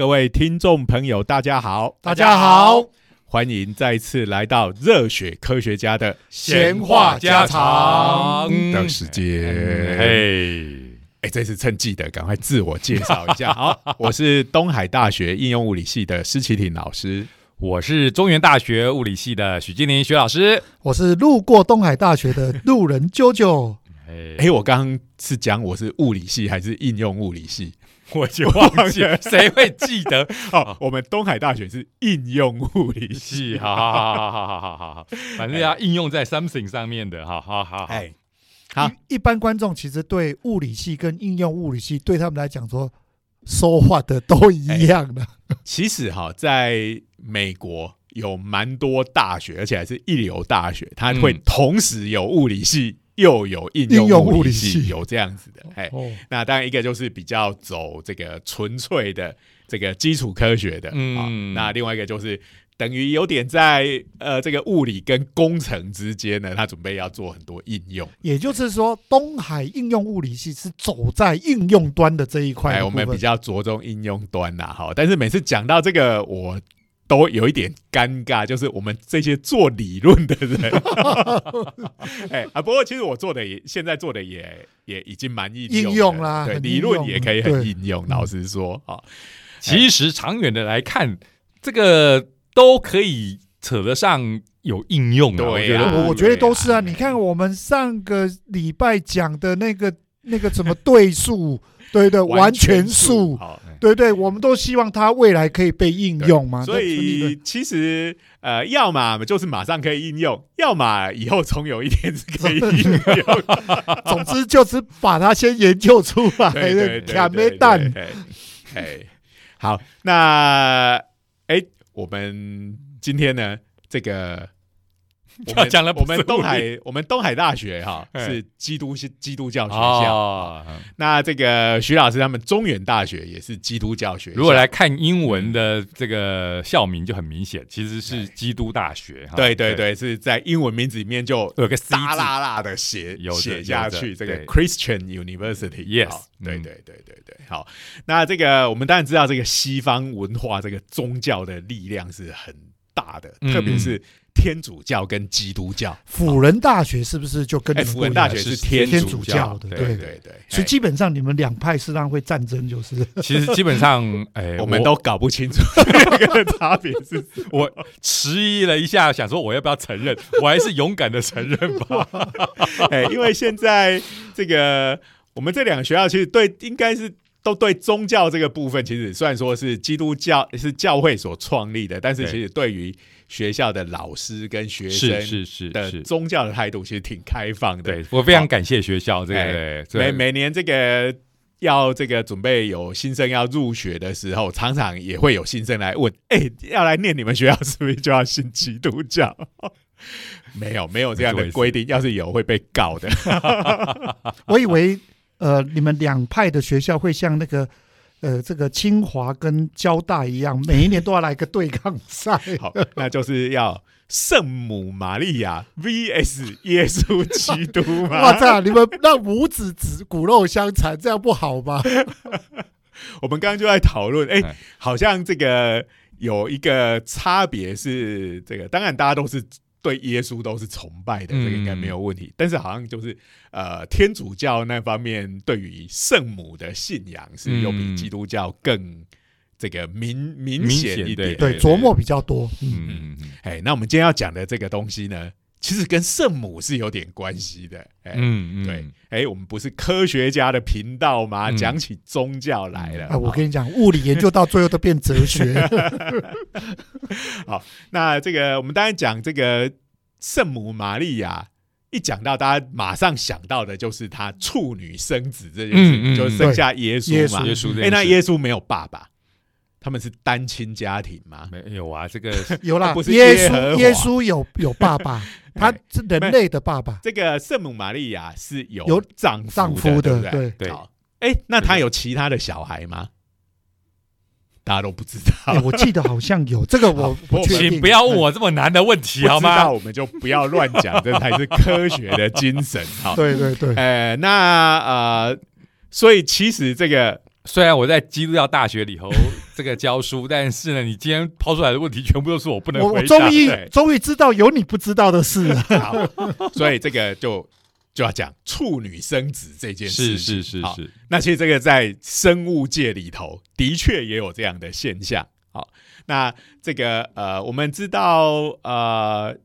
各位听众朋友，大家好，大家好，欢迎再次来到热血科学家的闲话家常的时间。嘿，哎，这次趁记得赶快自我介绍一下。好，我是东海大学应用物理系的施启廷老师，我是中原大学物理系的许金林许老师。我是路过东海大学的路人啾啾。哎，哎，我刚刚是讲我是物理系还是应用物理系？我就忘记了，谁会记得？哦，我们东海大学是应用物理系，好好好好好好好好好，反正要应用在 something 上面的，好好好，哎，好，一般观众其实对物理系跟应用物理系对他们来讲说说话的都一样的。其实哈，在美国有蛮多大学，而且还是一流大学，它会同时有物理系。又有应用物理系有这样子的，哎，那当然一个就是比较走这个纯粹的这个基础科学的，嗯，那另外一个就是等于有点在呃这个物理跟工程之间呢，他准备要做很多应用。也就是说，东海应用物理系是走在应用端的这一块，哎，我们比较着重应用端呐，哈。但是每次讲到这个，我。都有一点尴尬，就是我们这些做理论的人，哎啊，不过其实我做的也现在做的也也已经蛮应应用啦，对，理论也可以很应用。老实说啊，其实长远的来看，这个都可以扯得上有应用的。对啊，我我觉得都是啊。你看我们上个礼拜讲的那个那个什么对数，对的，完全数。对对，我们都希望它未来可以被应用嘛。所以其实呃，要么就是马上可以应用，要么以后总有一天是可以应用。总之就是把它先研究出来。对对蛋。哎，好，那哎，我们今天呢，这个。我们讲了，我们东海，我们东海大学哈是基督是基督教学校。那这个徐老师他们中原大学也是基督教学。如果来看英文的这个校名就很明显，其实是基督大学。对对对，是在英文名字里面就有个大辣辣的写写下去，这个 Christian University。Yes，对对对对对。好，那这个我们当然知道，这个西方文化这个宗教的力量是很大的，特别是。天主教跟基督教，辅仁大学是不是就跟辅仁大学是天主教的？对对对，所以基本上你们两派实际上会战争，就是其实基本上，哎，我们都搞不清楚这个差别是。我迟疑了一下，想说我要不要承认，我还是勇敢的承认吧。哎，因为现在这个我们这两个学校其实对应该是。都对宗教这个部分，其实虽然说是基督教是教会所创立的，但是其实对于学校的老师跟学生是是的宗教的态度，其实挺开放的。对我非常感谢学校这个每每年这个要这个准备有新生要入学的时候，常常也会有新生来问：哎，要来念你们学校是不是就要信基督教？没有没有这样的规定，要是有会被告的。我以为。呃，你们两派的学校会像那个，呃，这个清华跟交大一样，每一年都要来个对抗赛。好，那就是要圣母玛利亚 VS 耶稣基督嘛？哇塞，你们那母子子骨肉相残，这样不好吗？我们刚刚就在讨论，哎，好像这个有一个差别是，这个当然大家都是。对耶稣都是崇拜的，这个应该没有问题。但是好像就是呃，天主教那方面对于圣母的信仰是又比基督教更这个明明显一点，对琢磨比较多。嗯嗯嗯。哎，那我们今天要讲的这个东西呢？其实跟圣母是有点关系的，嗯嗯，对，哎，我们不是科学家的频道吗？讲起宗教来了，啊，我跟你讲，物理研究到最后都变哲学。好，那这个我们当然讲这个圣母玛利亚，一讲到大家马上想到的就是她处女生子这件事，就生下耶稣嘛，耶稣，哎，那耶稣没有爸爸。他们是单亲家庭吗？没有啊，这个 有啦，不是耶稣，耶稣有有爸爸，他是人类的爸爸。这个圣母玛利亚是有有丈丈夫的，对对。好，哎，那他有其他的小孩吗？大家都不知道。我记得好像有这个，我请不要问我这么难的问题好吗？我们就不要乱讲，这才是科学的精神。好，对对对。呃，那呃，所以其实这个。虽然我在基督教大学里头这个教书，但是呢，你今天抛出来的问题全部都是我不能回答。我终于终于知道有你不知道的事，所以这个就就要讲处女生子这件事。是是是是。那其实这个在生物界里头的确也有这样的现象。好，那这个呃，我们知道呃。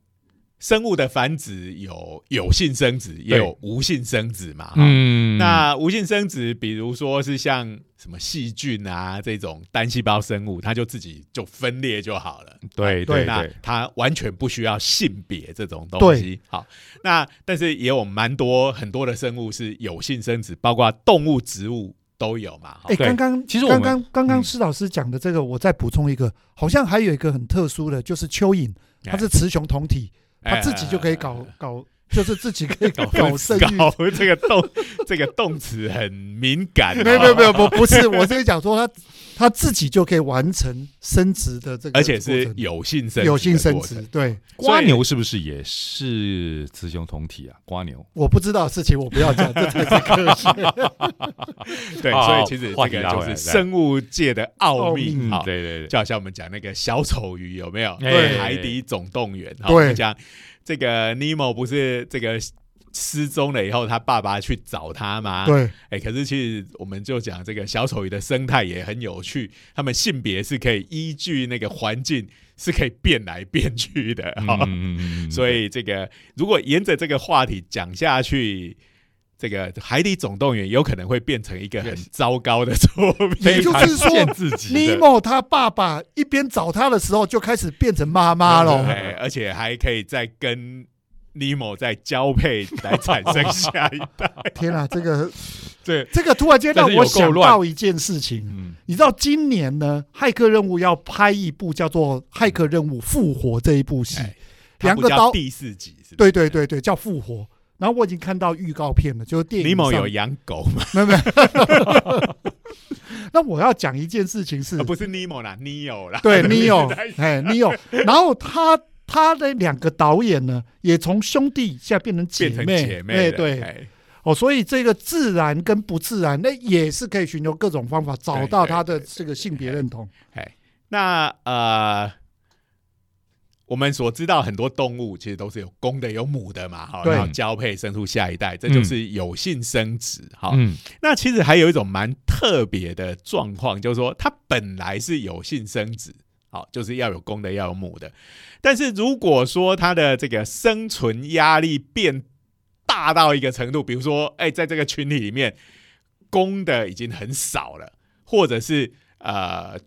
生物的繁殖有有性生殖，也有无性生殖嘛。嗯，那无性生殖，比如说是像什么细菌啊这种单细胞生物，它就自己就分裂就好了。对对，那它完全不需要性别这种东西。好，那但是也有蛮多很多的生物是有性生殖，包括动物、植物都有嘛。哎，刚刚其实刚刚刚刚施老师讲的这个，我再补充一个，好像还有一个很特殊的，就是蚯蚓，它是雌雄同体。他自己就可以搞搞，就是自己可以搞搞 生育。这个动 这个动词很敏感。没有没有没有不 不是，我是讲说他他自己就可以完成生殖的这个，而且是有性生有性生殖。对，瓜牛是不是也是雌雄同体啊？瓜牛我不知道事情，我不要讲，这才是科学。对，所以其实这个就是生物界的奥秘。好，对对对，就好像我们讲那个小丑鱼有没有？对，海底总动员。对，讲。这个尼莫不是这个失踪了以后，他爸爸去找他吗？对，哎，可是其实我们就讲这个小丑鱼的生态也很有趣，他们性别是可以依据那个环境是可以变来变去的哈。所以这个如果沿着这个话题讲下去。这个《海底总动员》有可能会变成一个很糟糕的作品，也就是说，尼莫他爸爸一边找他的时候，就开始变成妈妈了，而且还可以再跟尼莫再交配来产生下一代。天啊，这个，对，这个突然间让我想到一件事情，你知道今年呢，《骇客任务》要拍一部叫做《骇客任务：复活》这一部戏，两个刀第四集，对对对对，叫《复活》。然后我已经看到预告片了，就是电影。尼莫有养狗吗？没 有没有。那我要讲一件事情是，不是尼莫啦，尼欧啦。对，尼欧，哎，尼欧。然后他他的两个导演呢，也从兄弟现在变成姐妹，姐妹。对，哦，所以这个自然跟不自然，那也是可以寻求各种方法找到他的这个性别认同。哎，那呃。我们所知道很多动物其实都是有公的有母的嘛，哈，然后交配生出下一代，这就是有性生殖，哈。那其实还有一种蛮特别的状况，就是说它本来是有性生殖，好，就是要有公的要有母的，但是如果说它的这个生存压力变大到一个程度，比如说，哎，在这个群体里面，公的已经很少了，或者是呃。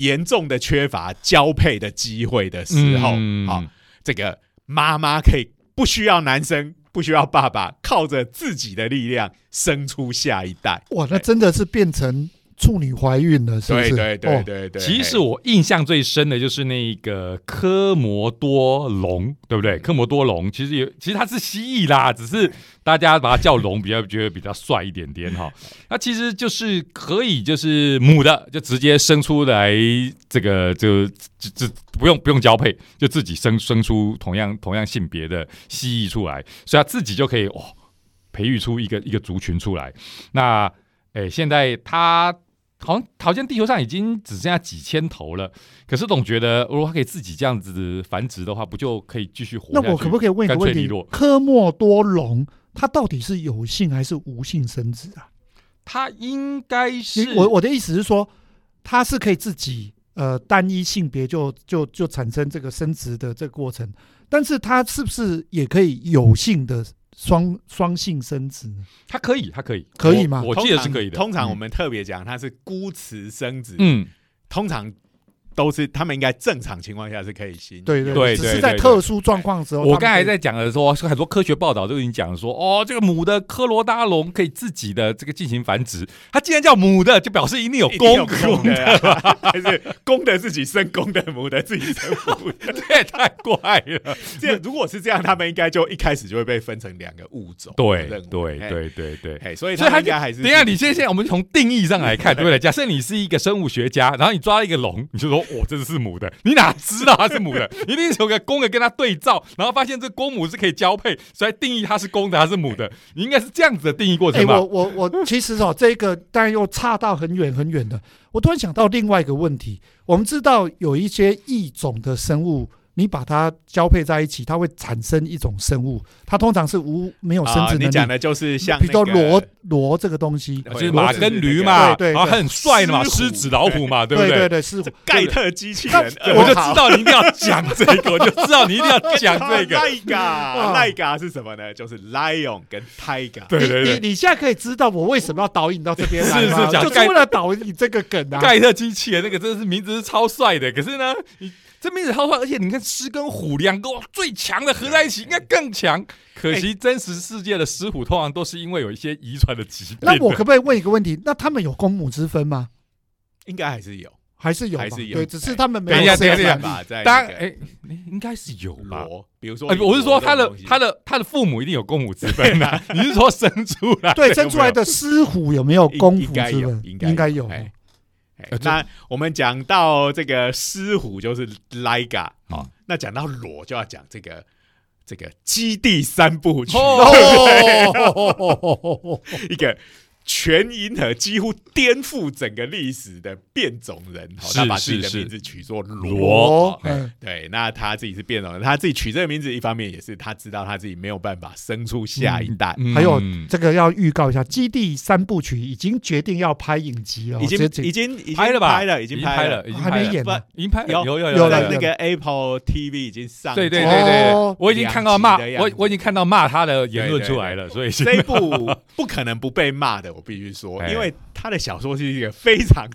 严重的缺乏交配的机会的时候，好，这个妈妈可以不需要男生，不需要爸爸，靠着自己的力量生出下一代。哇，那真的是变成。处女怀孕了，是不是？对对对对。其实我印象最深的就是那个科摩多龙，对不对？科摩多龙其实也其实它是蜥蜴啦，只是大家把它叫龙，比较觉得比较帅一点点哈。那其实就是可以，就是母的就直接生出来，这个就就不用不用交配，就自己生生出同样同样性别的蜥蜴出来，所以它自己就可以哦培育出一个一个族群出来。那哎，现在它。好像好像地球上已经只剩下几千头了，可是总觉得如果它可以自己这样子繁殖的话，不就可以继续活？那我可不可以问一个问题？科莫多龙它到底是有性还是无性生殖啊？它应该是我我的意思是说，它是可以自己呃单一性别就就就产生这个生殖的这个过程，但是它是不是也可以有性的？双双性生殖，它可以，它可以，可以吗？我记得是可以的。通常我们特别讲，它是孤雌生殖。嗯，通常。都是他们应该正常情况下是可以行，对对对，只是在特殊状况时候。我刚才在讲的时候，很多科学报道都已经讲说，哦，这个母的科罗拉龙可以自己的这个进行繁殖。它既然叫母的，就表示一定有公的 还是公的自己生公的，母的自己生母的？这也太怪了。这如果是这样，他们应该就一开始就会被分成两个物种。对对对对对，所以所以他应该还是。等下，你先先，我们从定义上来看，对不对？假设你是一个生物学家，然后你抓了一个龙，你就说。我这是母的，你哪知道它是母的？一定是有个公的跟它对照，然后发现这公母是可以交配，所以定义它是公的还是母的？你应该是这样子的定义过程吧？我我我 其实哦，这个当然又差到很远很远的。我突然想到另外一个问题，我们知道有一些异种的生物。你把它交配在一起，它会产生一种生物，它通常是无没有生殖能力。你讲的就是像，比如说螺螺这个东西，就是马跟驴嘛，对，然后很帅的嘛，狮子老虎嘛，对不对？对对是盖特机器人，我就知道你一定要讲这个，我就知道你一定要讲这个。奈嘎，奈嘎是什么呢？就是 lion 跟 tiger。对对对，你你现在可以知道我为什么要导引到这边来是是，就是为了导引这个梗啊。盖特机器人那个真的是名字是超帅的，可是呢，你。这名字好帅，而且你看狮跟虎两个最强的合在一起，应该更强。可惜真实世界的狮虎通常都是因为有一些遗传的疾病。那我可不可以问一个问题？那他们有公母之分吗？应该还是有，还是有，还是有。对，只是他们没有这样吧。当然，哎，应该是有吧。比如说，我是说他的他的他的父母一定有公母之分啊。你是说生出来？对，生出来的狮虎有没有公母之分？应该有。那我们讲到这个狮虎就是 Liga 啊，那讲到裸就要讲这个这个基地三部曲，一个。全银河几乎颠覆整个历史的变种人，他把自己的名字取作罗。对，那他自己是变种人，他自己取这个名字，一方面也是他知道他自己没有办法生出下一代。还有这个要预告一下，《基地三部曲》已经决定要拍影集了，已经已经拍了吧？拍了，已经拍了，已经拍了。已经拍有有有有了。那个 Apple TV 已经上，对对对对，我已经看到骂我，我已经看到骂他的言论出来了，所以。这一部不可能不被骂的。我必须说，因为他的小说是一个非常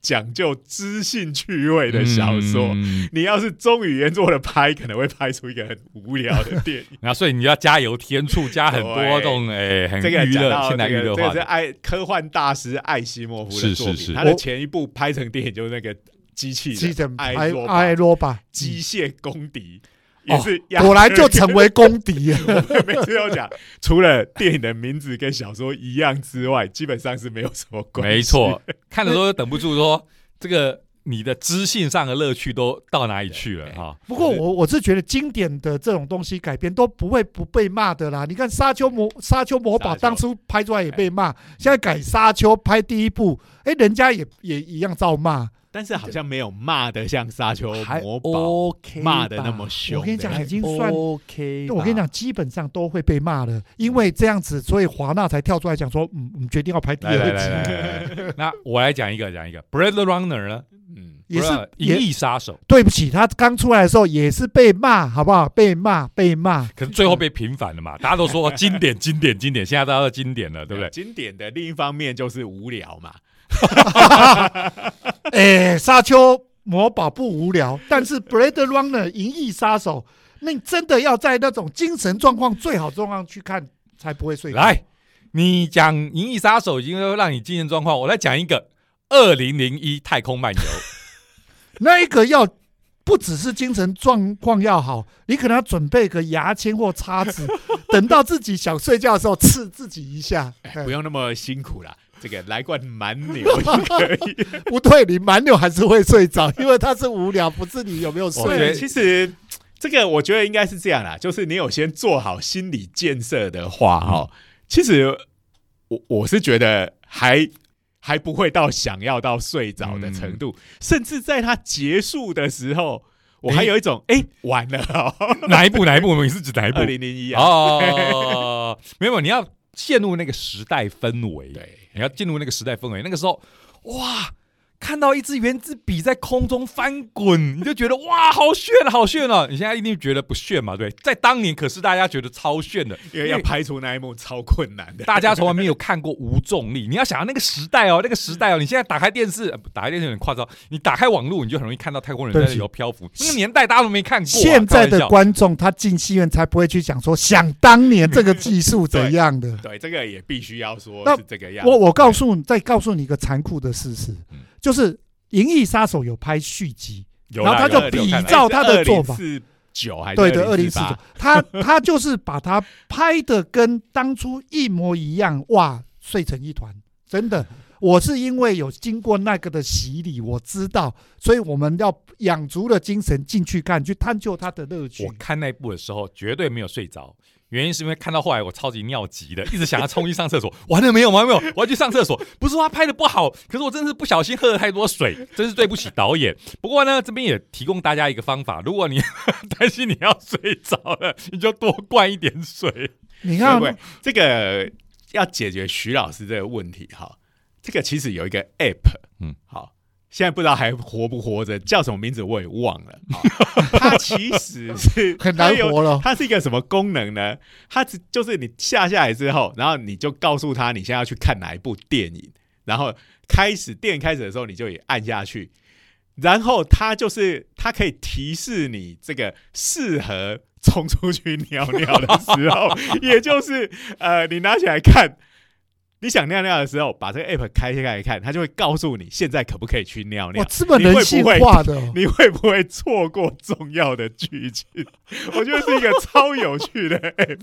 讲究知性趣味的小说。你要是中语言做的拍，可能会拍出一个很无聊的电影。那所以你要加油添醋，加很多这种哎，很娱乐、现代娱乐化。这是爱科幻大师艾希莫夫的作品。他的前一部拍成电影就是那个机器人埃埃罗巴机械公敌。也是，果然就成为公敌。每次都讲，除了电影的名字跟小说一样之外，基本上是没有什么关系。没错，看的时候等不住说，这个你的知性上的乐趣都到哪里去了哈？不过我我是觉得经典的这种东西改编都不会不被骂的啦。你看《沙丘魔沙丘魔堡》当初拍出来也被骂，现在改《沙丘》拍第一部，哎，人家也也一样照骂。但是好像没有骂的像沙丘魔堡骂的那么凶。我跟你讲，已经算 OK。我跟你讲，基本上都会被骂了，因为这样子，所以华纳才跳出来讲说，嗯，我们决定要拍第二集。那我来讲一个，讲一个《Blade Runner》呢，嗯，也是《银翼杀手》。对不起，他刚出来的时候也是被骂，好不好？被骂，被骂。可是最后被平反了嘛？大家都说经典，经典，经典。现在大家都经典了，对不对？经典的另一方面就是无聊嘛。哎，沙丘魔堡不无聊，但是《Blade Runner》银翼杀手，那你真的要在那种精神状况最好状况去看，才不会睡。来，你讲《银翼杀手》已经让你精神状况，我来讲一个《二零零一太空漫游》，那一个要不只是精神状况要好，你可能要准备个牙签或叉子，等到自己想睡觉的时候刺自己一下，不用那么辛苦了。这个来罐蛮牛 可以，不对，你蛮牛还是会睡着，因为他是无聊，不是你有没有睡。其实这个我觉得应该是这样啦，就是你有先做好心理建设的话，哈，其实我我是觉得还还不会到想要到睡着的程度，甚至在它结束的时候，我还有一种哎完了，哪一部哪一部？你是指哪一部？二零零一啊？哦，没有，你要。陷入那个时代氛围，对，你要进入那个时代氛围，那个时候，哇。看到一支圆珠笔在空中翻滚，你就觉得哇，好炫，好炫哦！你现在一定觉得不炫嘛？对，在当年可是大家觉得超炫的，因为要拍出那一幕超困难的。大家从来没有看过无重力，你要想那个时代哦，那个时代哦，你现在打开电视，打开电视有点夸张，你打开网络，你就很容易看到太空人在里头漂浮。那个年代大家都没看过。现在的观众他进戏院才不会去讲说，想当年这个技术怎样的。对，这个也必须要说是这个样。我我告诉你，再告诉你一个残酷的事实。就是《银翼杀手》有拍续集，然后他就比照他的做法，四九还对对二零四九，他 他就是把他拍的跟当初一模一样，哇，碎成一团，真的。我是因为有经过那个的洗礼，我知道，所以我们要养足了精神进去看，去探究它的乐趣我。看那部的时候绝对没有睡着，原因是因为看到后来我超级尿急的，一直想要冲去上厕所，完了没有，完了没有，我要去上厕所。不是说他拍的不好，可是我真的是不小心喝了太多水，真是对不起导演。不过呢，这边也提供大家一个方法，如果你 担心你要睡着了，你就多灌一点水。你看这个要解决徐老师这个问题哈？这个其实有一个 app，嗯嗯，好，现在不知道还活不活着，叫什么名字我也忘了。好 它其实是很难活了它是一个什么功能呢？它只就是你下下来之后，然后你就告诉他你现在要去看哪一部电影，然后开始电影开始的时候，你就也按下去。然后它就是它可以提示你这个适合冲出去尿尿的时候，也就是呃，你拿起来看，你想尿尿的时候，把这个 app 开开来看，它就会告诉你现在可不可以去尿尿哇，。这么人性化的哦，你会不会 错过重要的剧情？我觉得是一个超有趣的 app。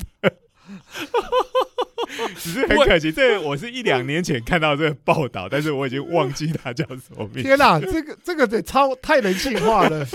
只是很可惜，这我是一两年前看到这个报道，但是我已经忘记它叫什么名字。天哪，这个这个得超太人性化了。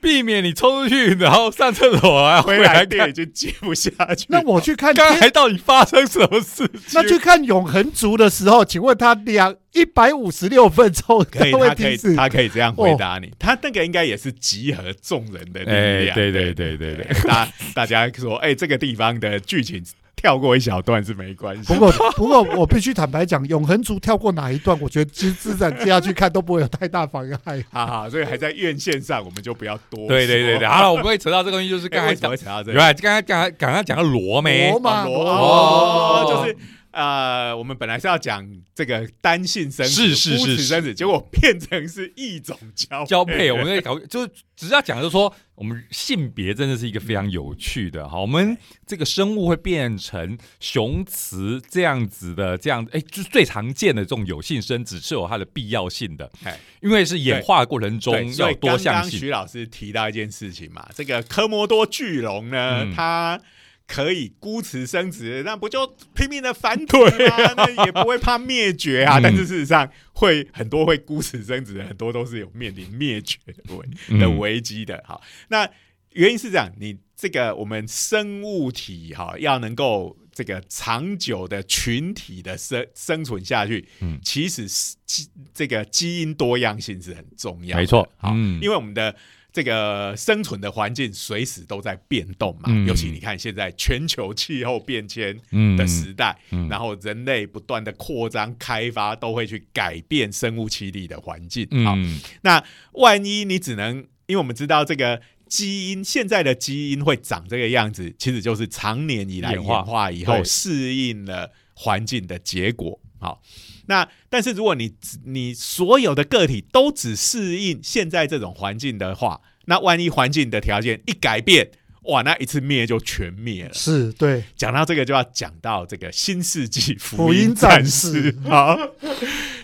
避免你冲出去，然后上厕所啊，回回来电已。经接不下去。那我去看天，刚才到底发生什么事情？那去看永恒族的时候，请问他两一百五十六分钟，可以，他可以他可以这样回答你。他那个应该也是集合众人的力哎，量。对对对对对，大大家说，哎，这个地方的剧情跳过一小段是没关系不。过，不过我必须坦白讲，永恒族跳过哪一段，我觉得其实自然接下去看都不会有太大妨碍。哈哈，所以还在院线上，我们就不要多说。对对对对，好了，我们会扯到这个东西，就是哎 刚才讲到这原个？来刚才刚刚刚刚讲到罗梅罗，马，罗就是呃，我们本来是要讲这个单性生子、是是是生子，结果变成是异种交交配，我们在搞，就是只是要讲，就是说我们性别真的是一个非常有趣的哈。我们这个生物会变成雄雌这样子的，这样哎，就是最常见的这种有性生殖是有它的必要性的哎，因为是演化过程中要多刚项性。刚徐老师提到一件事情嘛，这个科摩多巨龙呢，嗯它可以孤雌生殖，那不就拼命的繁殖吗？那也不会怕灭绝啊。嗯但是事实上，会很多会孤雌生殖的，很多都是有面临灭绝的危嗯的危机的。好，那原因是这样，你这个我们生物体哈要能够这个长久的群体的生生存下去，嗯其实是基这个基因多样性是很重要的，没错好，嗯因为我们的。这个生存的环境随时都在变动嘛，嗯。尤其你看现在全球气候变迁嗯的时代，嗯。然后人类不断的扩张开发，都会去改变生物栖地的环境。好，嗯那万一你只能，因为我们知道这个基因现在的基因会长这个样子，其实就是长年以来演演化化以后对适应了环境的结果。好，那但是如果你你所有的个体都只适应现在这种环境的话，那万一环境的条件一改变，哇，那一次灭就全灭了。是对，讲到这个，就要讲到这个新世纪福福音音战战士士。好，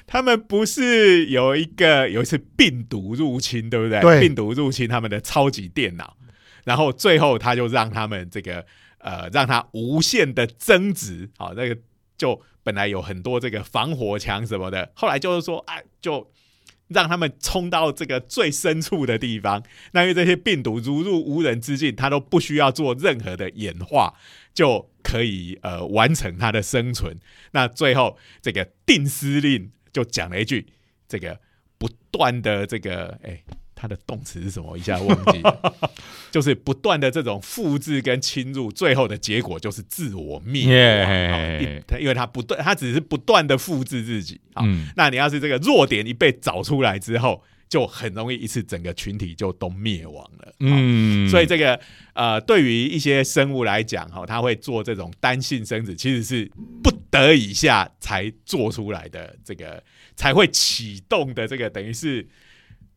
他们不是有一个有一次病毒入侵，对不对？对病毒入侵他们的超级电脑，然后最后他就让他们这个呃，让它无限的增值。好，那个就本来有很多这个防火墙什么的，后来就是说，哎，就。让他们冲到这个最深处的地方，那因为这些病毒如入无人之境，它都不需要做任何的演化，就可以呃完成它的生存。那最后这个定司令就讲了一句：这个不断的这个哎。它的动词是什么？一下忘记了，就是不断的这种复制跟侵入，最后的结果就是自我灭亡。因为它不断，它只是不断的复制自己。好，嗯那你要是这个弱点一被找出来之后，就很容易一次整个群体就都灭亡了。嗯，所以这个呃，对于一些生物来讲，哈，它会做这种单性生殖，其实是不得已下才做出来的，这个才会启动的，这个等于是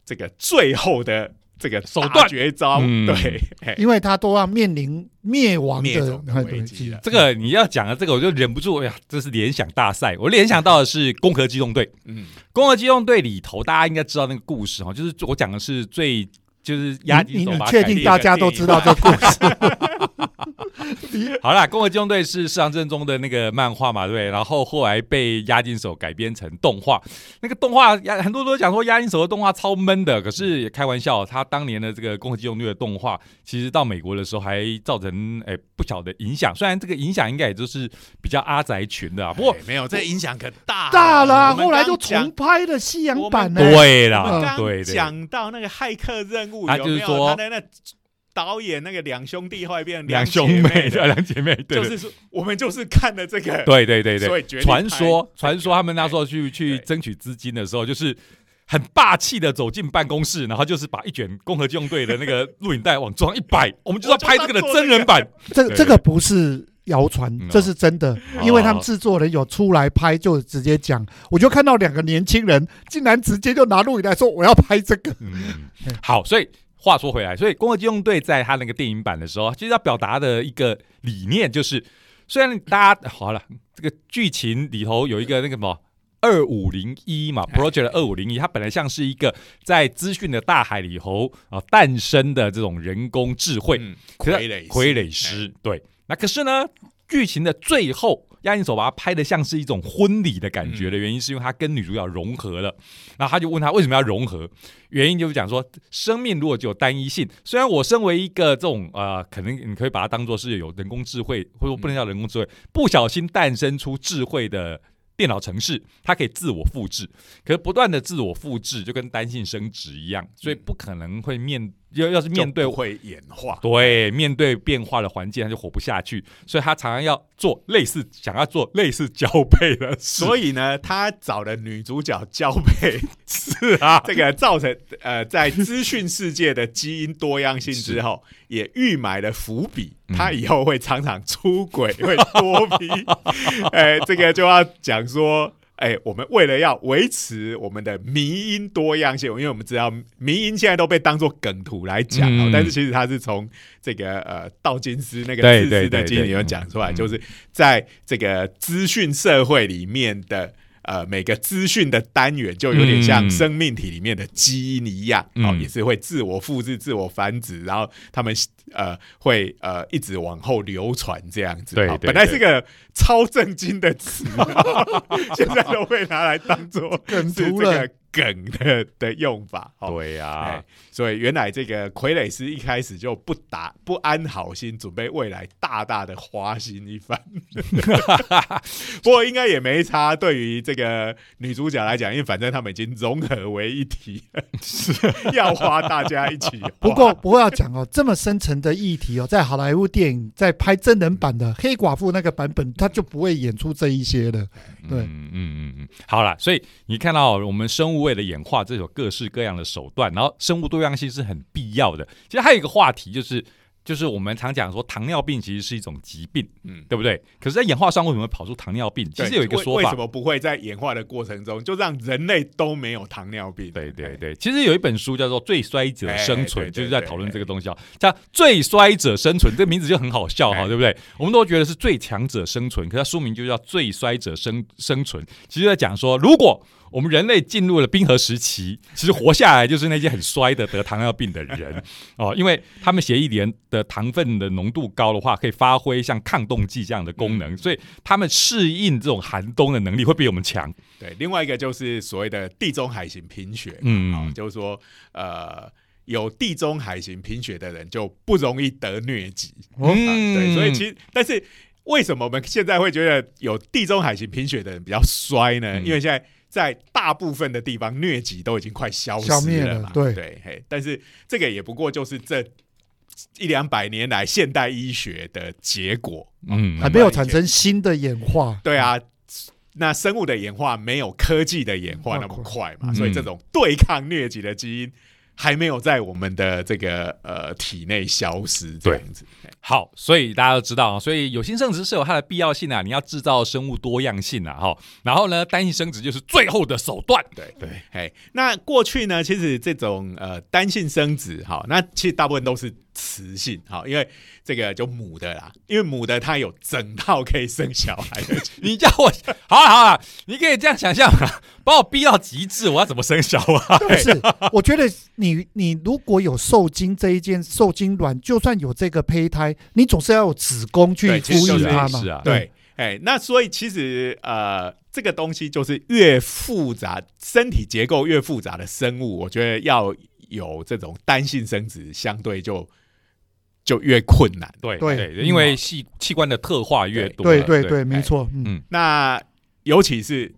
这个最后的这个手段。绝招，嗯。对，因为他都要面临灭亡的危机了。这个你要讲的这个，我就忍不住，哎呀，这是联想大赛。我联想到的是《攻壳机动队》，《嗯，攻壳机动队》里头，大家应该知道那个故事哈，就是我讲的是最就是押金手你把它改确定大家都知道这故事？好啦，《攻壳机动队》是市场正宗的那个漫画嘛，对不对？然后后来被押金手改编成动画，那个动画压很多都讲说押金手的动画超闷的，可是也开玩笑，他当年的这个《攻壳机动队》的动画，其实到美国的时候还造成哎不小的影响，虽然这个影响应该也就是比较阿宅群的啊，不过哎没有，这影响可大大了，后来就重拍了西洋版呢。对啦，我们刚对对。讲到那个骇客任务，他有没有就是说他的那导演那个两兄弟后来变成两兄妹，的。两姐妹，对对。就是说我们就是看了这个，对对对对，传说传说他们那时候去去对。争取资金的时候，就是很霸气的走进办公室，然后就是把一卷共和机动队的那个录影带往桌上一摆，我们就要拍这个的真人版。这对这个不是谣传嗯，这是真的，哦因为他们制作人有出来拍，就直接讲。我就看到两个年轻人竟然直接就拿录影带说我要拍这个。嗯，好，所以话说回来，所以《攻壳机动队》在他那个电影版的时候，其实要表达的一个理念就是，虽然大家好了，这个剧情里头有一个那个什么。二五零一嘛，Project 二五零一，它本来像是一个在资讯的大海里头啊诞生的这种人工智慧，嗯，傀儡傀儡师，对。那可是呢，剧情的最后，押金手把它拍的像是一种婚礼的感觉的原因，是因为他跟女主角融合了。然后他就问他为什么要融合，原因就是讲说，生命如果只有单一性，虽然我身为一个这种呃，可能你可以把它当做是有人工智慧，或者说不能叫人工智慧，不小心诞生出智慧的。电脑城市它可以自我复制，可是不断的自我复制就跟单性生殖一样，所以不可能会面要要是面对会演化，对，面对变化的环境，他就活不下去，所以他常常要做类似，想要做类似交配的事。所以呢，他找的女主角交配，是啊，这个造成呃，在资讯世界的基因多样性之后，也预埋了伏笔，嗯他以后会常常出轨，会多批。哎，这个就要讲说。哎，我们为了要维持我们的迷音多样性，因为我们知道迷音现在都被当做梗图来讲但是其实它是从这个呃道金斯那个自私的对对对基因里面讲出来，嗯。就是在这个资讯社会里面的呃每个资讯的单元，就有点像嗯。生命体里面的基因一样，嗯。哦，也是会自我复制、自我繁殖，然后他们呃会呃一直往后流传这样子。对对哦本来是个超正经的词，现在都被拿来当做 梗是图了。这个梗的的用法。哦对呀、哎，所以原来这个傀儡师一开始就不打不安好心，准备未来大大的花心一番。不过应该也没差，对于这个女主角来讲，因为反正他们已经融合为一体了，是要花大家一起。不过不过要讲哦，这么深层的议题哦，在好莱坞电影在拍真人版的黑寡妇那个版本，他就不会演出这一些了。对嗯嗯嗯嗯，好了，所以你看到我们生物为了演化，这种各式各样的手段，然后生物多样性是很必要的。其实还有一个话题就是。就是我们常讲说糖尿病其实是一种疾病，嗯，对不对？可是，在演化上为什么会跑出糖尿病？其实有一个说法为为什，么不会在演化的过程中就让人类都没有糖尿病？对对对，其实有一本书叫做《最衰者生存就是在讨论这个东西啊。叫“最衰者生存”，这个名字就很好笑哈，哎对不对？我们都觉得是最强者生存，可是它书名就叫“最衰者生生存”，其实在讲说，如果我们人类进入了冰河时期，其实活下来就是那些很衰的得糖尿病的人 哦，因为他们血液里的糖分的浓度高的话，可以发挥像抗冻剂这样的功能，所以他们适应这种寒冬的能力会比我们强。对，另外一个就是所谓的地中海型贫血，嗯哦就是说呃。有地中海型贫血的人就不容易得疟疾，嗯啊对，所以其实但是为什么我们现在会觉得有地中海型贫血的人比较衰呢？嗯因为现在在大部分的地方疟疾都已经快消失了嘛，了对。对，嘿，但是这个也不过就是这一两百年来现代医学的结果，嗯还没有产生新的演化。对啊，那生物的演化没有科技的演化那么快嘛，嗯。所以这种对抗疟疾的基因还没有在我们的这个呃体内消失，这样子。好，所以大家都知道啊，所以有性生殖是有它的必要性啊，你要制造生物多样性啊，哈，然后呢，单性生殖就是最后的手段。对对，嘿，那过去呢，其实这种呃单性生殖，哈，那其实大部分都是雌性，好，因为这个就母的啦，因为母的它有整套可以生小孩的。你叫我好了好了，你可以这样想象啊，把我逼到极致，我要怎么生小孩？不是，我觉得你你如果有受精这一件受精卵，就算有这个胚胎，你总是要有子宫去对其实就是孵育它嘛。是啊对，哎，那所以其实呃，这个东西就是越复杂，身体结构越复杂的生物，我觉得要有这种单性生殖，相对就就越困难。对对。对，因为器器官的特化越多，对对对，没错。嗯。嗯。那尤其是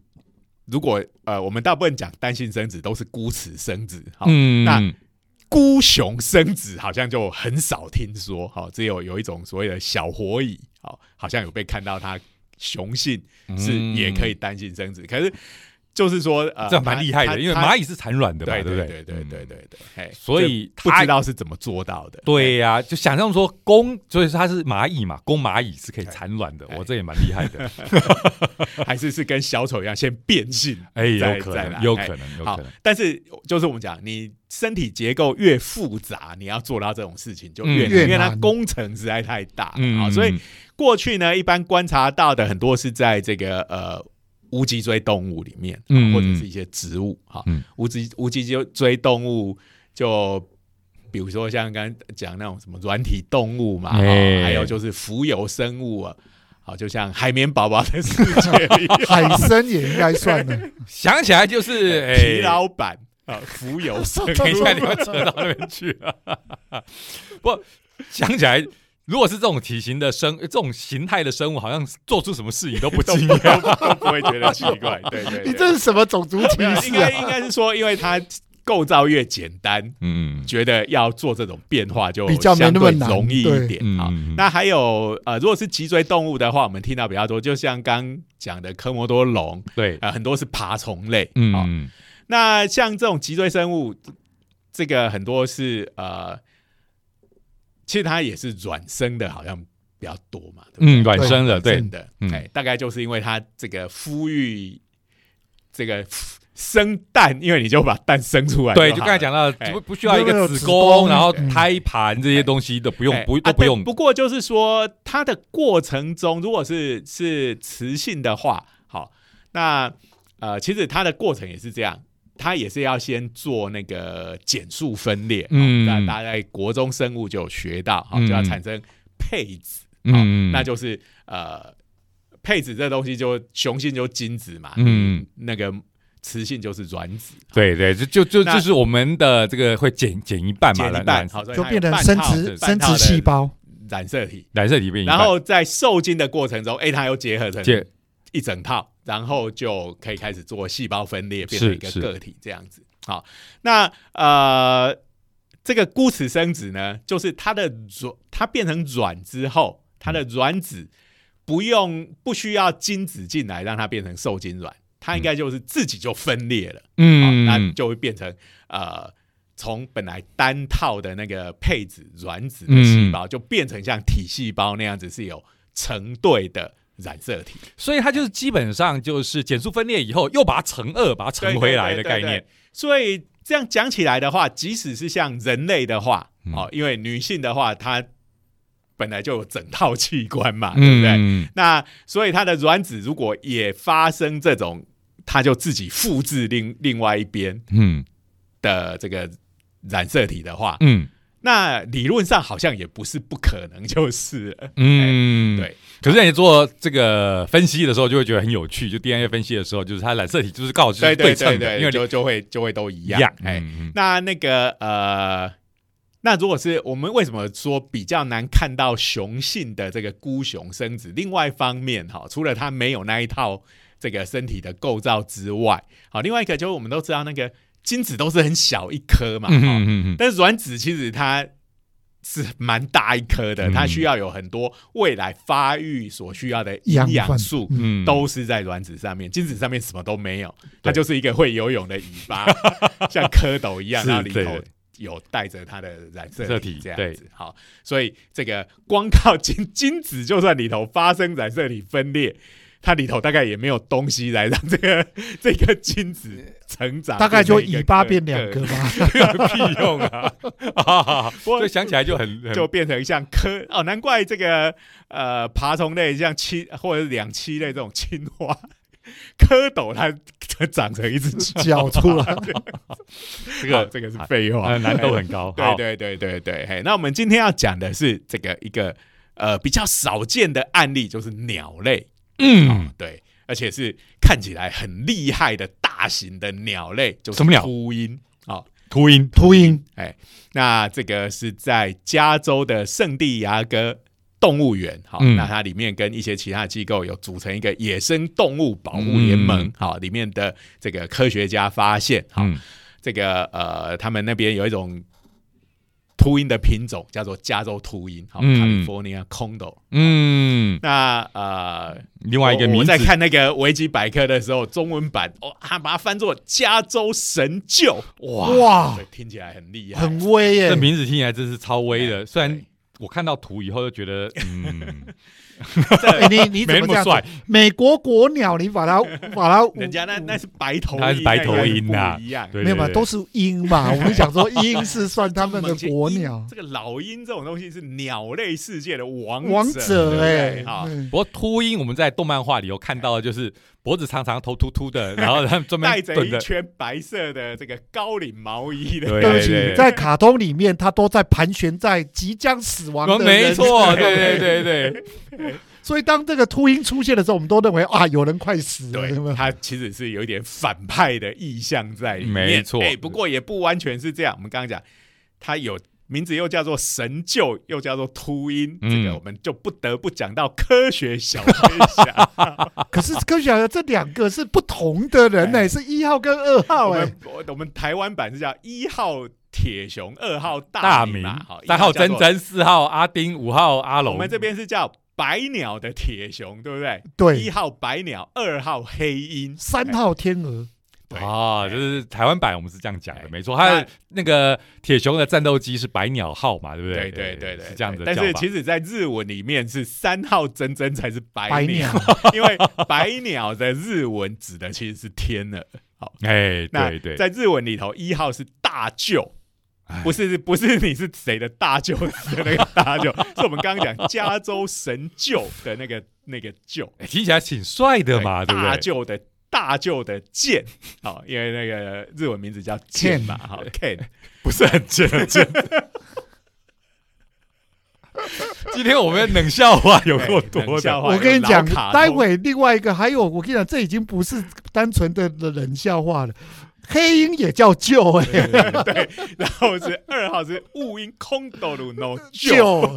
如果呃，我们大部分讲单性生殖都是孤雌生殖，好，嗯，那孤雄生殖好像就很少听说，好，只有有一种所谓的小火蚁，好，好像有被看到它雄性是也可以单性生殖，可是就是说呃，嗯这蛮厉害的，因为蚂蚁是产卵的嘛，对不对？对对对对嗯。对对，所以这不知道是怎么做到的，对呀、就想象说公，所以说它是蚂蚁嘛，公蚂蚁是可以产卵的，哎我这也蛮厉害的，还是是跟小丑一样先变性，哎，再有可能，有可能，有可能，，但是就是我们讲，你身体结构越复杂，你要做到这种事情就越嗯难，因为它工程实在太大，嗯啊，所以过去呢，一般观察到的很多是在这个呃无脊椎动物里面，啊嗯或者是一些植物，哈嗯，无脊无脊椎动物就。比如说像刚刚讲那种什么软体动物嘛，还有就是浮游生物啊，好，就像海绵宝宝的世界里，海参也应该算的。想起来就是哎，皮老板啊，浮游生物，等一下，你要扯到那边去啊。不，想起来，如果是这种体型的生、这种形态的生物，好像做出什么事情都不惊讶。都不会觉得奇怪。对对你这是什么种族歧视啊？应该应该是说，因为它构造越简单，嗯觉得要做这种变化就比较没那么难相对容易一对点啊。那还有呃，如果是脊椎动物的话，我们听到比较多，就像刚讲的科摩多龙，对，呃，很多是爬虫类。啊。嗯，那像这种脊椎生物，这个很多是呃，其实它也是卵生的，好像比较多嘛。对对嗯，卵生的，对真，的，嗯哎，大概就是因为它这个孵育这个生蛋，因为你就把蛋生出来，对，就刚才讲到，哎不不需要一个子宫，然后嗯胎盘这些东西都不用哎，不啊都不用对。不过就是说，它的过程中，如果是是雌性的话，好，那呃，其实它的过程也是这样。它也是要先做那个减数分裂，嗯。那大家在国中生物就有学到，就要产生配子，嗯，那就是呃，配子这东西就雄性就精子嘛，嗯，那个雌性就是卵子，对对，就就就那就是我们的这个会减减一半嘛，减一半，好，就变成生殖生殖细胞，染色体，染色体变然后在受精的过程中，哎，它又结合成结一整套，然后就可以开始做细胞分裂，变成一个是个体这样子。好，那呃，这个孤雌生殖呢，就是它的卵，它变成卵之后，它的卵子不用不需要精子进来让它变成受精卵，它应该就是自己就分裂了。嗯，好那就会变成呃，从本来单套的那个配子卵子的细胞，就变成像体细胞那样子是有成对的染色体，所以它就是基本上就是减数分裂以后，又把它乘二，把它乘回来的概念。对。对对对所以这样讲起来的话，即使是像人类的话，嗯哦，因为女性的话，她本来就有整套器官嘛，对不对？嗯，那所以它的卵子如果也发生这种，它就自己复制另另外一边嗯的这个染色体的话，嗯那理论上好像也不是不可能，就是了嗯，对。可是你做这个分析的时候，就会觉得很有趣。就 DNA 分析的时候，就是它染色体就是刚好就是对对称的，对对，因为就就会就会都一一样，哎、嗯那那个呃，那如果是我们为什么说比较难看到雄性的这个孤雄生殖？另外一方面，哈，除了它没有那一套这个身体的构造之外，好，另外一个就是我们都知道那个精子都是很小一颗嘛，但是卵子其实它是蛮大一颗的，嗯。它需要有很多未来发育所需要的营养素。嗯，都是在卵子上面，精子上面什么都没有，它就是一个会游泳的尾巴，像蝌蚪一样，是然后里头有带着它的染色体这样子。好，所以这个光靠精 精子，就算里头发生染色体分裂，它里头大概也没有东西来让这个 这个精子成长，大概就尾巴变两个吧，有 屁用啊！所以想起来就很就变成像蝌哦，难怪这个呃爬虫类像青或者是两栖类这种青蛙。蝌蚪它长成一只脚出来，这个这个是废话，难度很高。对对对对对，嘿，那我们今天要讲的是这个一个呃比较少见的案例，就是鸟类。嗯，对，而且是看起来很厉害的大型的鸟类，就是什么鸟？秃鹰啊，秃鹰，秃鹰。哎，那这个是在加州的圣地亚哥。动物园，好，那它里面跟一些其他机构有组成一个野生动物保护联盟，好，里面的这个科学家发现，好，这个呃，他们那边有一种秃鹰的品种叫做加州秃鹰，好，California Condor，嗯，那呃，另外一个名字，我在看那个维基百科的时候，中文版哦，他把它翻作加州神鹫，哇。哇，听起来很厉害，很威耶，这名字听起来真是超威的，虽然。我看到图以后就觉得，嗯，你你怎么这样？美国国鸟，你把它把它，人家那那是白头，它是白头鹰呐，一样，没有嘛，都是鹰嘛。我们想说，鹰是算他们的国鸟。这个老鹰这种东西是鸟类世界的王王者哎。不过秃鹰，我们在动漫画里有看到的就是。脖子长长，头秃秃的，然后他们专门带着一圈白色的这个高领毛衣的。对不起，在卡通里面，他都在盘旋在即将死亡的。没错，对对对对。所以当这个秃鹰出现的时候，我们都认为啊，有人快死了。对，他其实是有一点反派的意向在里面。没错，哎，不过也不完全是这样。我们刚刚讲，他有。名字又叫做神鹫，又叫做秃鹰，这个我们就不得不讲到科学小飞侠。可是科学小这两个是不同的人呢，是一号跟二号哎。我我们台湾版是叫一号铁熊，二号大明，三号珍珍，四号阿丁，五号阿龙。我们这边是叫白鸟的铁熊，对不对？对，一号白鸟，二号黑鹰，三号天鹅。啊，就是台湾版，我们是这样讲的，没错。它那个铁熊的战斗机是百鸟号嘛，对不对？对对对是这样子。但是其实，在日文里面是三号真真才是百鸟，因为百鸟的日文指的其实是天鹅。好，哎，对对，在日文里头，一号是大舅，不是不是你是谁的大舅的那个大舅，是我们刚刚讲加州神舅的那个那个舅，听起来挺帅的嘛，对不对？大舅的。大舅的剑，好，因为那个日文名字叫剑嘛，好，Ken。不是很剑的剑。今天我们冷笑话有够多的，我跟你讲，待会另外一个还有，我跟你讲，这已经不是单纯的冷笑话了。黑鹰也叫救哎，对，然后是二号是雾鹰空斗鲁 no 救，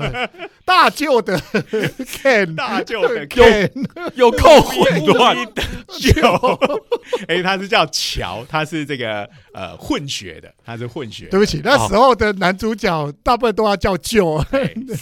大舅的 can，大舅的 can，有够混乱。的救，哎，他是叫乔，他是这个呃混血的，他是混血。对不起，那时候的男主角大部分都要叫救。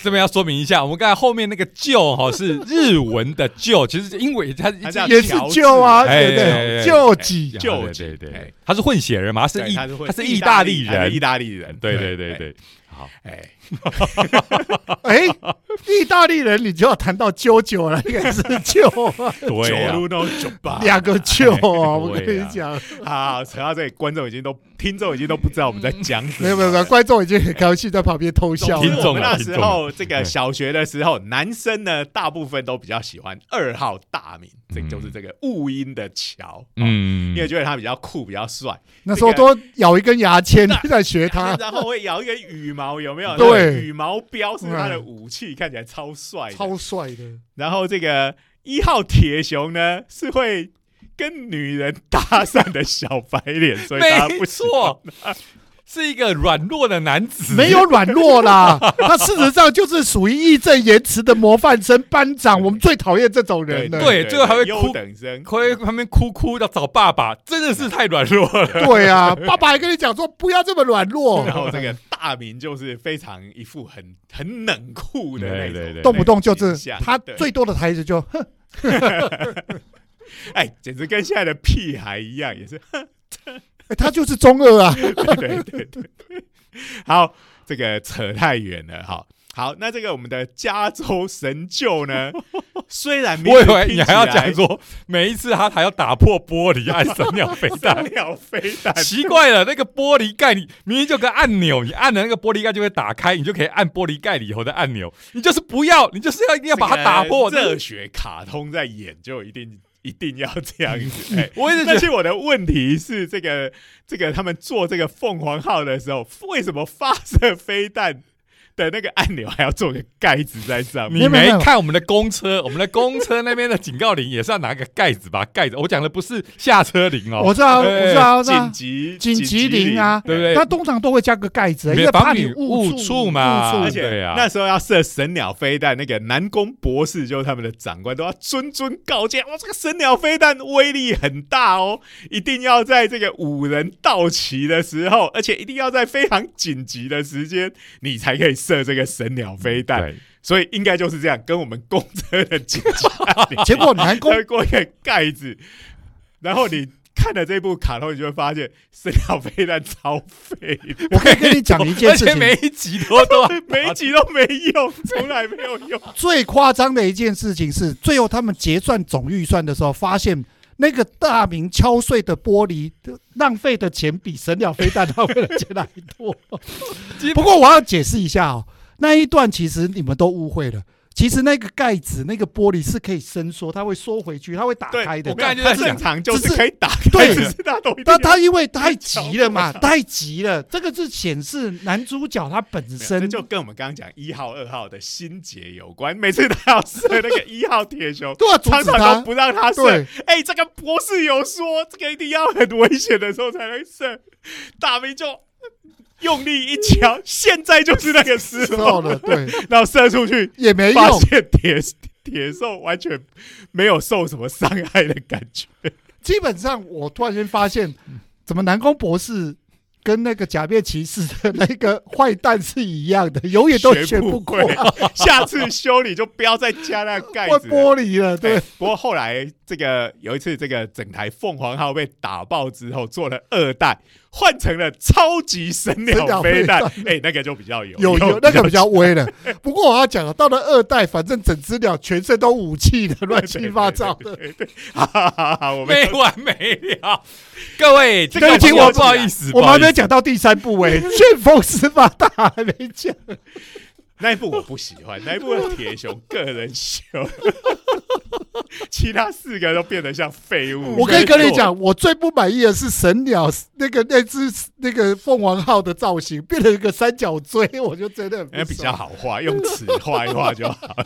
这边要说明一下，我们刚才后面那个舅哈是日文的舅，其实因为他也是舅啊，对对，救几救对对，他是。混血人嘛，是意他是意大利人，意大利人，对对对。对，好，哎 哎，意大利人，你就要谈到啾啾了，应该是啾，对，两个啾啊，我跟你讲，好，扯到这里，观众已经都。听众已经都不知道我们在讲什么，没有没有，观众已经很高兴在旁边偷笑。听众那时候，这个小学的时候，男生呢大部分都比较喜欢二号大名，这就是这个雾音的桥，嗯，因为觉得他比较酷，比较帅。那时候都咬一根牙签 在学他，然后会咬一根羽毛，有没有？对，羽毛标是他的武器，看起来超帅，超帅的。然后这个一号铁熊呢是会。跟女人搭讪的小白脸，所以他不错，是一个软弱的男子。没有软弱啦，他事实上就是属于义正言辞的模范生班长。我们最讨厌这种人了。对，最后还会哭，等生，会旁边哭哭要找爸爸，真的是太软弱了。对啊，爸爸还跟你讲说不要这么软弱。然后这个大明就是非常一副很很冷酷的那种，动不动就是他最多的台词就哼。哎，简直跟现在的屁孩一样，也是，他就是中二啊！对对对对，好，这个扯太远了哈。好，那这个我们的加州神救呢？虽然 我以为你还要讲说，每一次他还要打破玻璃按神鸟飞弹，鸟飞弹，奇怪了，那个玻璃盖你明明就个按钮，你按了那个玻璃盖就会打开，你就可以按玻璃盖里头的按钮，你就是不要，你就是要一定要把它打破。热血卡通在演就一定一定要这样子。哎，但是我的问题是，这个这个他们做这个凤凰号的时候，为什么发射飞弹？的那个按钮还要做个盖子在上面。你没看我们的公车，我们的公车那边的警告铃也是要拿个盖子把它盖着。我讲的不是下车铃哦，我知道，我知道，紧急紧急铃啊，对不对？它通常都会加个盖子，因为怕你误触嘛。而且那时候要射神鸟飞弹，那个南宫博士就是他们的长官都要谆谆告诫：哇，这个神鸟飞弹威力很大哦，一定要在这个五人到齐的时候，而且一定要在非常紧急的时间，你才可以。射这个神鸟飞弹，所以应该就是这样，跟我们公车的紧急。结果南宫过一个盖子，然后你看了这部卡通，你就会发现神鸟飞弹超废。我可以跟你讲一件事情，每一集都都每一集都没用，从来没有用。最夸张的一件事情是，最后他们结算总预算的时候，发现那个大明敲碎的玻璃浪费的钱比神鸟飞弹浪费的钱还多。不过我要解释一下哦，那一段其实你们都误会了。其实那个盖子、那个玻璃是可以伸缩，它会缩回去，它会打开的。我刚才就在正常就是可以打开，只是它都但它因为太急了嘛，太急了。这个是显示男主角他本身就跟我们刚刚讲一号、二号的心结有关。每次他要射那个一号铁熊，都要常常都不让他射。哎，这个博士有说，这个一定要很危险的时候才能射。大明就。用力一敲，现在就是那个时候了。对，然后射出去也没用，发现铁铁兽完全没有受什么伤害的感觉。基本上，我突然间发现，怎么南宫博士跟那个假面骑士的那个坏蛋是一样的，永远都学不过。下次修理就不要再加那盖子玻璃了。对，不过后来这个有一次，这个整台凤凰号被打爆之后，做了二代。换成了超级神鸟飞弹，哎，那个就比较有有有那个比较威了。不过我要讲了，到了二代，反正整只鸟全身都武器的，乱七八糟的，哈哈哈哈我没完没了。各位，这个听我不好意思，我们还没有讲到第三部哎，旋风司马大还没讲。那一部我不喜欢，那一部铁熊个人秀，其他四个都变得像废物。我可以跟你讲，我最不满意的是神鸟那个那只那个凤凰号的造型，变成一个三角锥，我就真的比较好画，用尺画一画就好。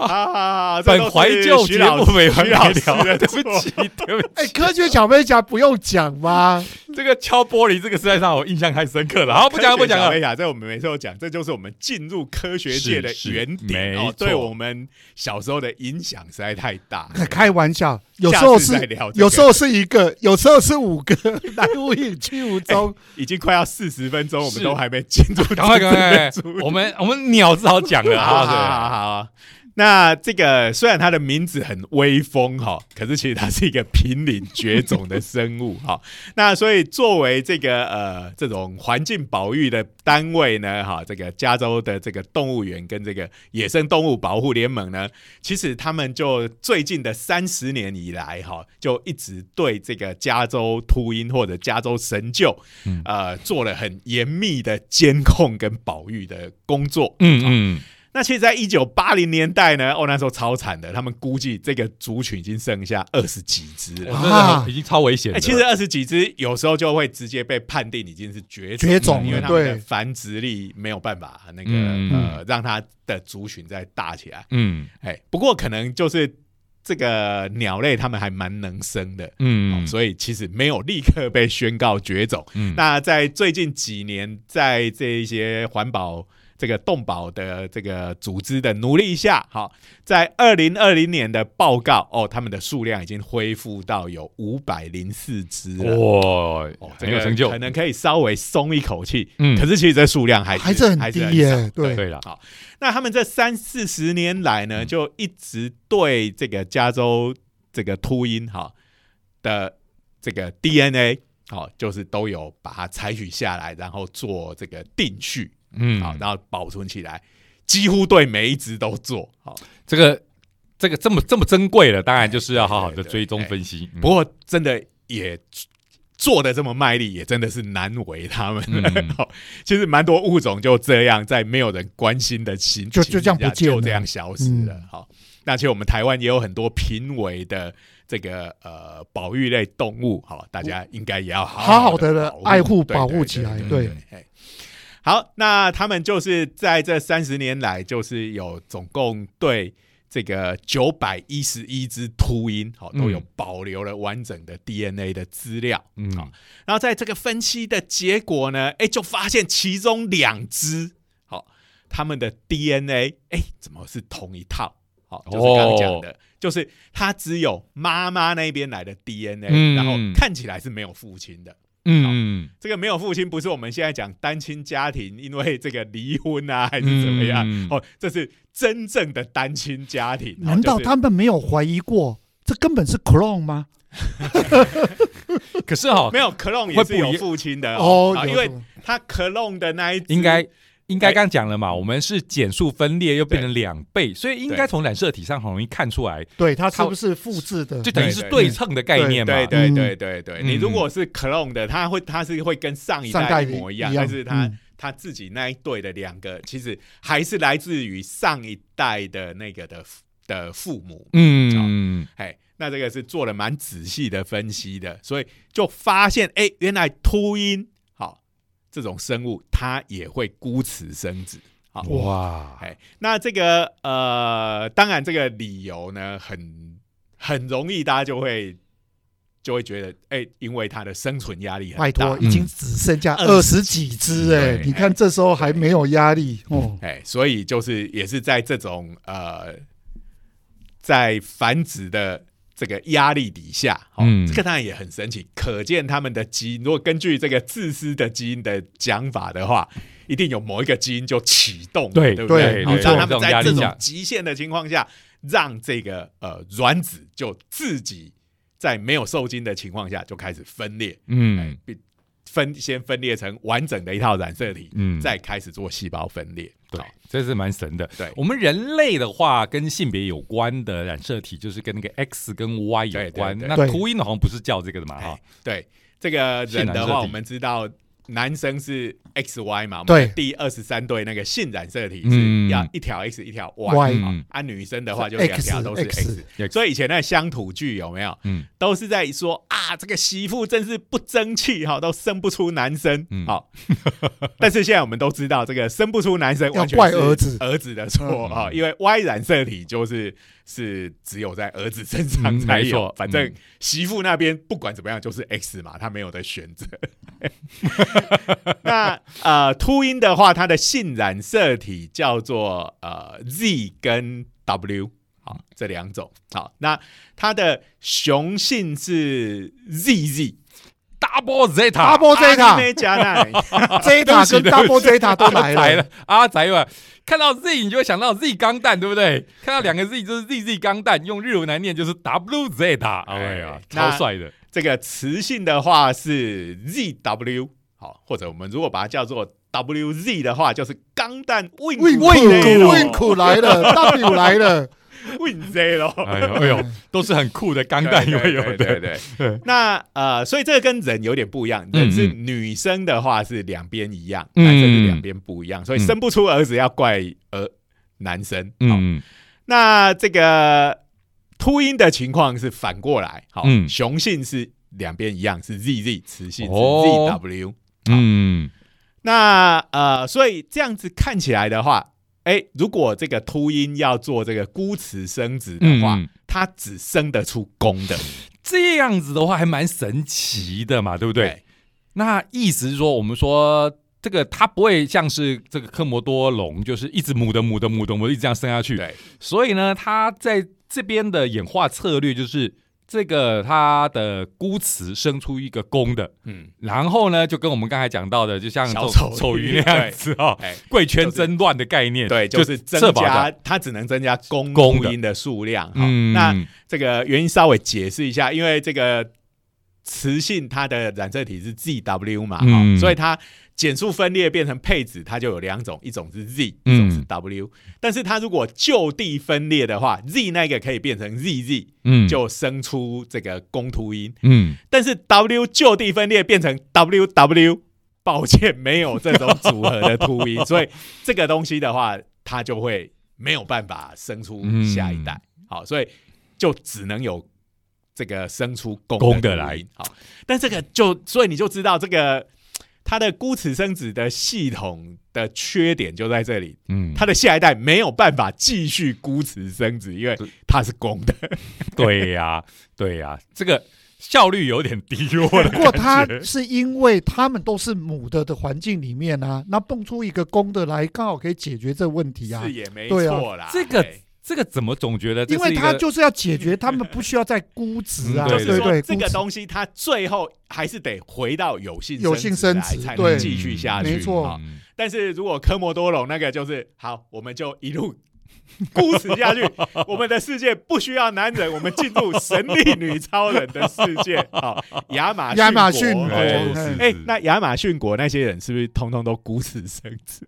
啊，本怀旧节目没完没了，对不起，对不起。哎，科学小飞侠不用讲吗？这个敲玻璃这个实在让我印象太深刻了。好，不讲不讲了。飞侠，这我们每次都讲，这就是我们进入科学界的原点哦，对我们小时候的影响实在太大。开玩笑，有时候是有时候是一个，有时候是五个，来无影去无踪，已经快要四十分钟，我们都还没进入。赶快赶快，我们我们鸟至少讲了，好好好。那这个虽然它的名字很威风哈，可是其实它是一个濒临绝种的生物哈。那所以作为这个呃这种环境保育的单位呢哈，这个加州的这个动物园跟这个野生动物保护联盟呢，其实他们就最近的三十年以来哈，就一直对这个加州秃鹰或者加州神鹫呃做了很严密的监控跟保育的工作。嗯嗯。那其实，在一九八零年代呢，哦，那时候超惨的，他们估计这个族群已经剩下二十几只了，已经超危险了。其实二十几只有时候就会直接被判定已经是绝绝种，因为它的繁殖力没有办法那个呃让它的族群再大起来。嗯，哎，不过可能就是这个鸟类它们还蛮能生的，嗯，所以其实没有立刻被宣告绝种。嗯，那在最近几年，在这一些环保。这个动保的这个组织的努力下，好，在二零二零年的报告哦，他们的数量已经恢复到有五百零四只了，哇，很有成就，可能可以稍微松一口气。嗯，可是其实这数量还还是很低耶。对对了，好，那他们这三四十年来呢，就一直对这个加州这个秃鹰哈的这个 DNA 好，就是都有把它采取下来，然后做这个定序。嗯，好，然后保存起来，几乎对每一只都做好。这个这个这么这么珍贵了，当然就是要好好的追踪分析。不过真的也做的这么卖力，也真的是难为他们。其实蛮多物种就这样，在没有人关心的情就就这样不见，就这样消失了。好，那其实我们台湾也有很多濒危的这个呃保育类动物，好，大家应该也要好好的爱护保护起来。对。好，那他们就是在这三十年来，就是有总共对这个九百一十一只秃鹰，好都有保留了完整的 DNA 的资料，嗯，好，然后在这个分析的结果呢，哎，就发现其中两只，好，他们的 DNA，哎，怎么是同一套？好，就是刚刚讲的，就是它只有妈妈那边来的 DNA，然后看起来是没有父亲的。嗯，这个没有父亲不是我们现在讲单亲家庭，因为这个离婚啊，还是怎么样？哦，这是真正的单亲家庭。难道他们没有怀疑过，这根本是 clone 吗？可是哈，没有 clone 也是有父亲的哦，因为他 clone 的那一应该。应该刚讲了嘛，我们是减数分裂又变成两倍，所以应该从染色体上很容易看出来，对它是不是复制的，就等于是对称的概念嘛。对对对对对，你如果是 clone 的，它会它是会跟上一代一模一样，但是它它自己那一对的两个，其实还是来自于上一代的那个的的父母。嗯，哎，那这个是做了蛮仔细的分析的，所以就发现，哎，原来秃鹰。这种生物它也会孤雌生子，好。哇，哎，那这个呃，当然这个理由呢，很很容易，大家就会就会觉得，哎，因为它的生存压力很大，拜托，已经只剩下二十几只，哎，你看这时候还没有压力哦，哎，所以就是也是在这种呃，在繁殖的。这个压力底下，嗯，这个当然也很神奇，可见他们的基因。如果根据这个自私的基因的讲法的话，一定有某一个基因就启动，对对不对？让他们在这种极限的情况下，让这个呃卵子就自己在没有受精的情况下就开始分裂，嗯。分先分裂成完整的一套染色体，嗯，再开始做细胞分裂，对，这是蛮神的。对，我们人类的话，跟性别有关的染色体就是跟那个 X 跟 Y 有关。那秃鹰好像不是叫这个的嘛？哈，对，这个人的话，我们知道。男生是 X Y 嘛？对，第二十三对那个性染色体是要一条 X 一条 Y 嘛？啊，女生的话就两条都是 X。所以以前那乡土剧有没有？嗯，都是在说啊，这个媳妇真是不争气哈，都生不出男生。好，但是现在我们都知道，这个生不出男生完全怪儿子儿子的错啊，因为 Y 染色体就是。是只有在儿子身上才有，反正媳妇那边不管怎么样就是 X 嘛，他没有的选择。那呃，秃鹰的话，它的性染色体叫做呃 Z 跟 W，好这两种。好，那它的雄性是 ZZ。Double Zeta，Double Zeta，没加奈，Zeta 跟 Double Zeta 都来了。阿仔嘛，看到 Z 你就会想到 Z 钢弹，对不对？看到两个 Z 就是 ZZ 钢弹，用日文来念就是 W Zeta。哎呀，超帅的。这个雌性的话是 ZW，好，或者我们如果把它叫做 WZ 的话，就是钢弹 Win Win 来了，W 来了。Win Z 咯，哎呦哎呦，都是很酷的钢弹，有有对对对。那呃，所以这个跟人有点不一样，人是女生的话是两边一样，男生是两边不一样，所以生不出儿子要怪儿男生。嗯，那这个秃鹰的情况是反过来，好，雄性是两边一样，是 Z Z，雌性是 Z W。嗯，那呃，所以这样子看起来的话。哎，如果这个秃鹰要做这个孤雌生殖的话，它只生得出公的，这样子的话还蛮神奇的嘛，对不对？那意思是说，我们说这个它不会像是这个科摩多龙，就是一直母的母的母的母一直这样生下去。对，所以呢，它在这边的演化策略就是。这个它的孤雌生出一个公的，嗯，然后呢，就跟我们刚才讲到的，就像丑丑鱼那样子哦，贵圈争乱的概念，对，就是增加它只能增加公公音的数量。嗯，那这个原因稍微解释一下，因为这个雌性它的染色体是 G W 嘛，所以它。减数分裂变成配子，它就有两种，一种是 Z，一种是 W。但是它如果就地分裂的话，Z 那个可以变成 ZZ，嗯，就生出这个公突音，嗯。但是 W 就地分裂变成 WW，抱歉，没有这种组合的突音，所以这个东西的话，它就会没有办法生出下一代。好，所以就只能有这个生出公的来。好，但这个就所以你就知道这个。它的孤雌生子的系统的缺点就在这里，嗯，它的下一代没有办法继续孤雌生子，因为它是公的。对呀，对呀，这个效率有点低落。不过它是因为他们都是母的的环境里面啊，那蹦出一个公的来，刚好可以解决这个问题啊。是也没错啦，这个。这个怎么总觉得？因为他就是要解决他们不需要再估值啊，对对对，这个东西它最后还是得回到有性有性生殖才能继续下去，没错。但是如果科摩多龙那个就是好，我们就一路孤持下去，我们的世界不需要男人，我们进入神力女超人的世界。好，亚马亚马逊国，哎，那亚马逊国那些人是不是通通都孤死生殖？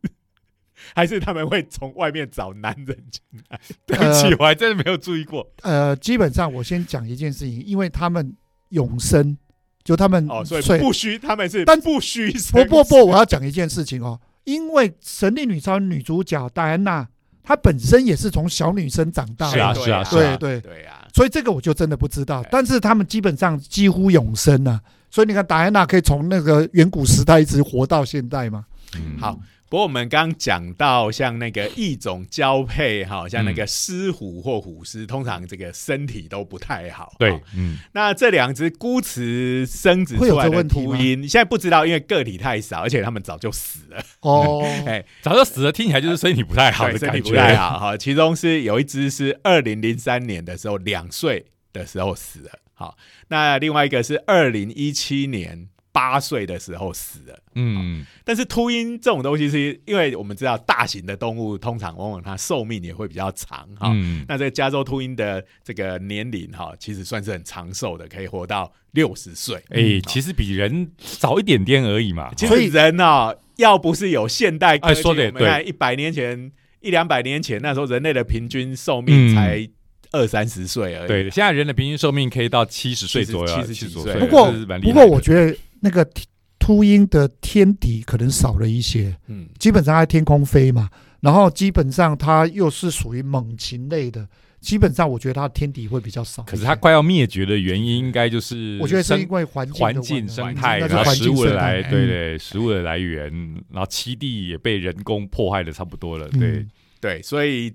还是他们会从外面找男人进来？对不起，我还真的没有注意过。呃，基本上我先讲一件事情，因为他们永生，就他们哦，所以不虚，他们是但不虚。不不不，我要讲一件事情哦，因为神力女超女主角戴安娜，她本身也是从小女生长大，是啊是啊，对对对啊，所以这个我就真的不知道。但是他们基本上几乎永生啊，所以你看戴安娜可以从那个远古时代一直活到现在嘛。嗯，好。不过我们刚讲到像那个异种交配，哈，像那个狮虎或虎狮，通常这个身体都不太好。对，嗯，那这两只孤雌生子出来的秃鹰，现在不知道，因为个体太少，而且他们早就死了。哦，哎，早就死了，听起来就是身体不太好的感觉。不太好哈，其中是有一只是二零零三年的时候两岁的时候死了。好，那另外一个是二零一七年。八岁的时候死了，嗯，但是秃鹰这种东西是因为我们知道大型的动物通常往往它寿命也会比较长哈，那在加州秃鹰的这个年龄哈，其实算是很长寿的，可以活到六十岁，哎，其实比人早一点点而已嘛。所以人啊，要不是有现代科技，我们看一百年前、一两百年前那时候，人类的平均寿命才。二三十岁而已。对，现在人的平均寿命可以到七十岁左右，七十几岁。不过，不过我觉得那个秃鹰的天敌可能少了一些。嗯，基本上在天空飞嘛，然后基本上它又是属于猛禽类的，基本上我觉得它的天敌会比较少。可是它快要灭绝的原因，应该就是我觉得是因为环环境生态，然后食物的来，对对，食物的来源，然后栖地也被人工破坏的差不多了。对对，所以。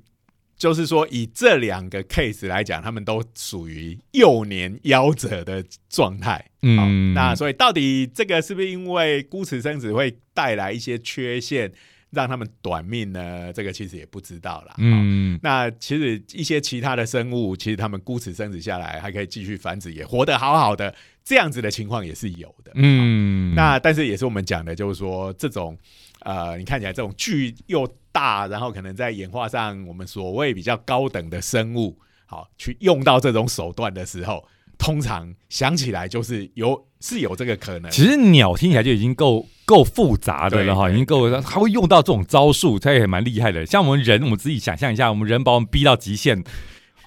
就是说，以这两个 case 来讲，他们都属于幼年夭折的状态。嗯，那所以到底这个是不是因为孤雌生子会带来一些缺陷，让他们短命呢？这个其实也不知道啦。嗯，那其实一些其他的生物，其实他们孤雌生子下来还可以继续繁殖，也活得好好的，这样子的情况也是有的。嗯，那但是也是我们讲的，就是说这种。呃，你看起来这种巨又大，然后可能在演化上我们所谓比较高等的生物，好去用到这种手段的时候，通常想起来就是有是有这个可能。其实鸟听起来就已经够够复杂的了哈，已经够，它会用到这种招数，它也蛮厉害的。像我们人，我们自己想象一下，我们人把我们逼到极限。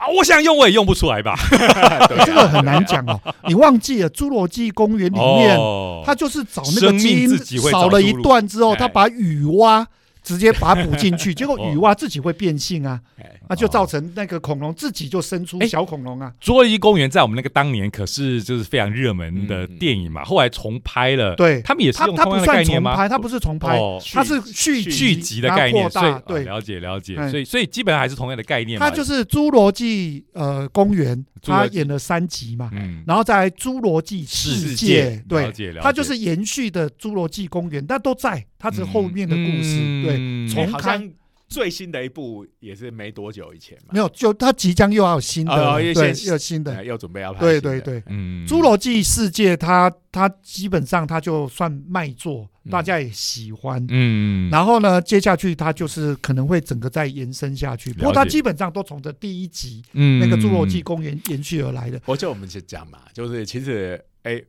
啊，我想用我也用不出来吧，这个很难讲哦。你忘记了《侏罗纪公园》里面，他就是找那个基因少了一段之后，他把雨蛙。直接把它补进去，结果女娲自己会变性啊，那就造成那个恐龙自己就生出小恐龙啊。侏罗纪公园在我们那个当年可是就是非常热门的电影嘛，后来重拍了，对他们也是用同样的概念吗？它不是重拍，它是续续集的概念，所以对了解了解，所以所以基本上还是同样的概念。它就是侏罗纪呃公园，他演了三集嘛，嗯然后在侏罗纪世界，对，它就是延续的侏罗纪公园，但都在。它是后面的故事，对，从开最新的一部也是没多久以前嘛，没有，就它即将又要有新的，对，又新的，又准备要拍，对对对，嗯，侏罗纪世界，它它基本上它就算卖座，大家也喜欢，嗯，然后呢，接下去它就是可能会整个再延伸下去，不过它基本上都从这第一集，嗯，那个侏罗纪公园延续而来的。而且我们就讲嘛，就是其实，哎，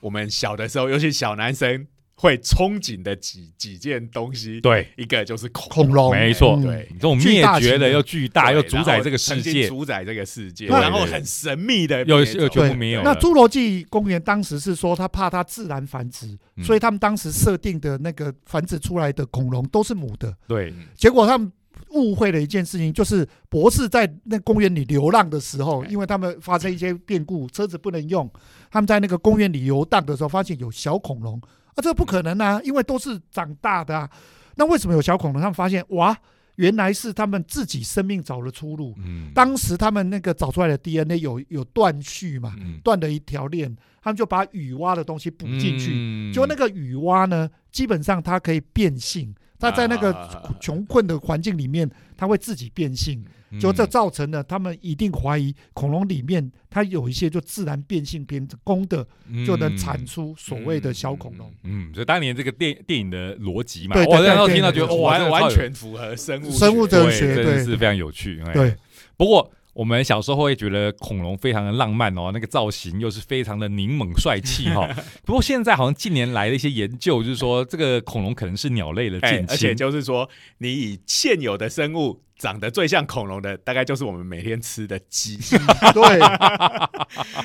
我们小的时候，尤其小男生。会憧憬的几几件东西，对，一个就是恐恐龙，没错，对，这种灭绝的又巨大又主宰这个世界，主宰这个世界，然后很神秘的又又全部没有。那侏罗纪公园当时是说他怕它自然繁殖，所以他们当时设定的那个繁殖出来的恐龙都是母的，对，结果他们。误会了一件事情，就是博士在那公园里流浪的时候，因为他们发生一些变故，车子不能用，他们在那个公园里游荡的时候，发现有小恐龙啊，这不可能啊，因为都是长大的啊。那为什么有小恐龙？他们发现哇，原来是他们自己生命找了出路。嗯，当时他们那个找出来的 DNA 有有断续嘛，断了一条链，他们就把雨蛙的东西补进去，就那个雨蛙呢，基本上它可以变性。它在那个穷困的环境里面，它会自己变性，就这造成了他们一定怀疑恐龙里面它有一些就自然变性变公的，就能产出所谓的小恐龙。嗯，所以当年这个电电影的逻辑嘛，对对对，听到觉得完完全符合生物生物哲学，对，是非常有趣。对，不过。我们小时候会觉得恐龙非常的浪漫哦，那个造型又是非常的宁猛帅气哈。不过现在好像近年来的一些研究，就是说这个恐龙可能是鸟类的近亲，而且就是说，你以现有的生物长得最像恐龙的，大概就是我们每天吃的鸡。对，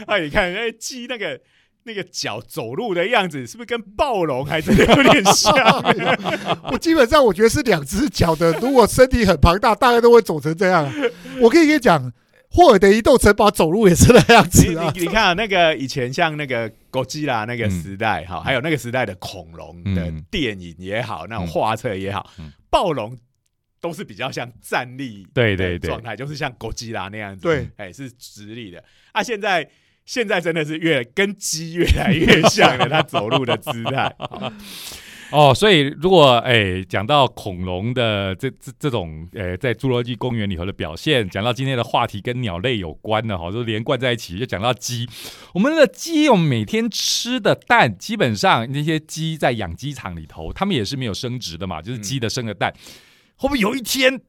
那你看，哎，鸡那个。那个脚走路的样子是不是跟暴龙还是有点像？我基本上我觉得是两只脚的，如果身体很庞大，大概都会走成这样。我可以跟你讲，霍尔的移动城堡走路也是那样子啊。你看那个以前像那个哥吉拉那个时代哈，还有那个时代的恐龙的电影也好，那种画册也好，暴龙都是比较像站立对对状态，就是像哥吉拉那样子，对，哎是直立的。啊，现在。现在真的是越跟鸡越来越像了，它走路的姿态。哦，所以如果哎讲到恐龙的这这这种诶，在侏罗纪公园里头的表现，讲到今天的话题跟鸟类有关的哈，就连贯在一起，就讲到鸡。我们的鸡，我们每天吃的蛋，基本上那些鸡在养鸡场里头，它们也是没有生殖的嘛，就是鸡的生的蛋，会不会有一天？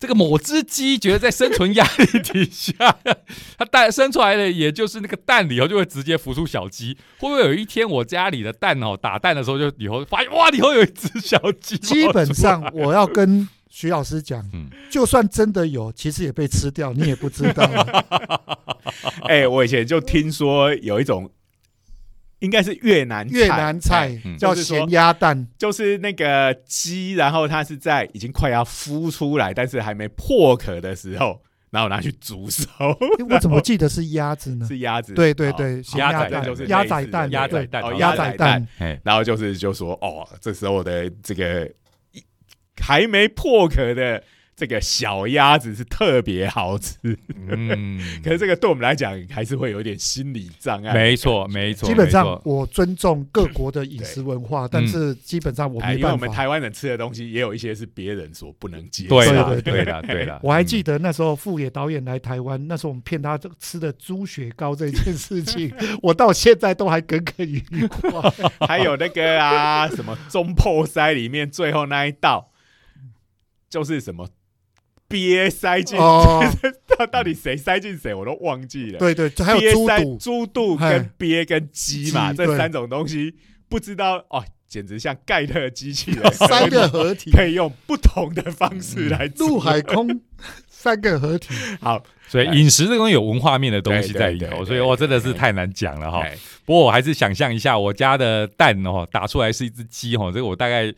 这个某只鸡觉得在生存压力底下，它蛋生出来的也就是那个蛋里头就会直接孵出小鸡。会不会有一天我家里的蛋哦打蛋的时候就以后发现哇，里头有一只小鸡？基本上我要跟徐老师讲，就算真的有，其实也被吃掉，你也不知道。哎，我以前就听说有一种。应该是越南越南菜叫咸鸭蛋，就是那个鸡，然后它是在已经快要孵出来，但是还没破壳的时候，然后拿去煮熟。我怎么记得是鸭子呢？是鸭子，对对对，鸭仔就是鸭仔蛋，鸭仔蛋，鸭仔蛋。然后就是就说哦，这时候的这个还没破壳的。这个小鸭子是特别好吃，嗯，可是这个对我们来讲还是会有点心理障碍。没错，没错。基本上我尊重各国的饮食文化，但是基本上我没办法。因为我们台湾人吃的东西也有一些是别人所不能接受。对的，对的，对的。我还记得那时候富野导演来台湾，那时候我们骗他吃的猪血糕这件事情，我到现在都还耿耿于怀。还有那个啊，什么中破塞里面最后那一道，就是什么。鳖塞进，到到底谁塞进谁，我都忘记了。对对，还有猪肚、猪肚跟鳖跟鸡嘛，这三种东西，不知道哦，简直像盖特机器人，三个合体。可以用不同的方式来陆海空 三个合体。好，所以饮食这东西有文化面的东西在里头，所以我真的是太难讲了哈。不过我还是想象一下，我家的蛋哦，打出来是一只鸡哈，这个我大概。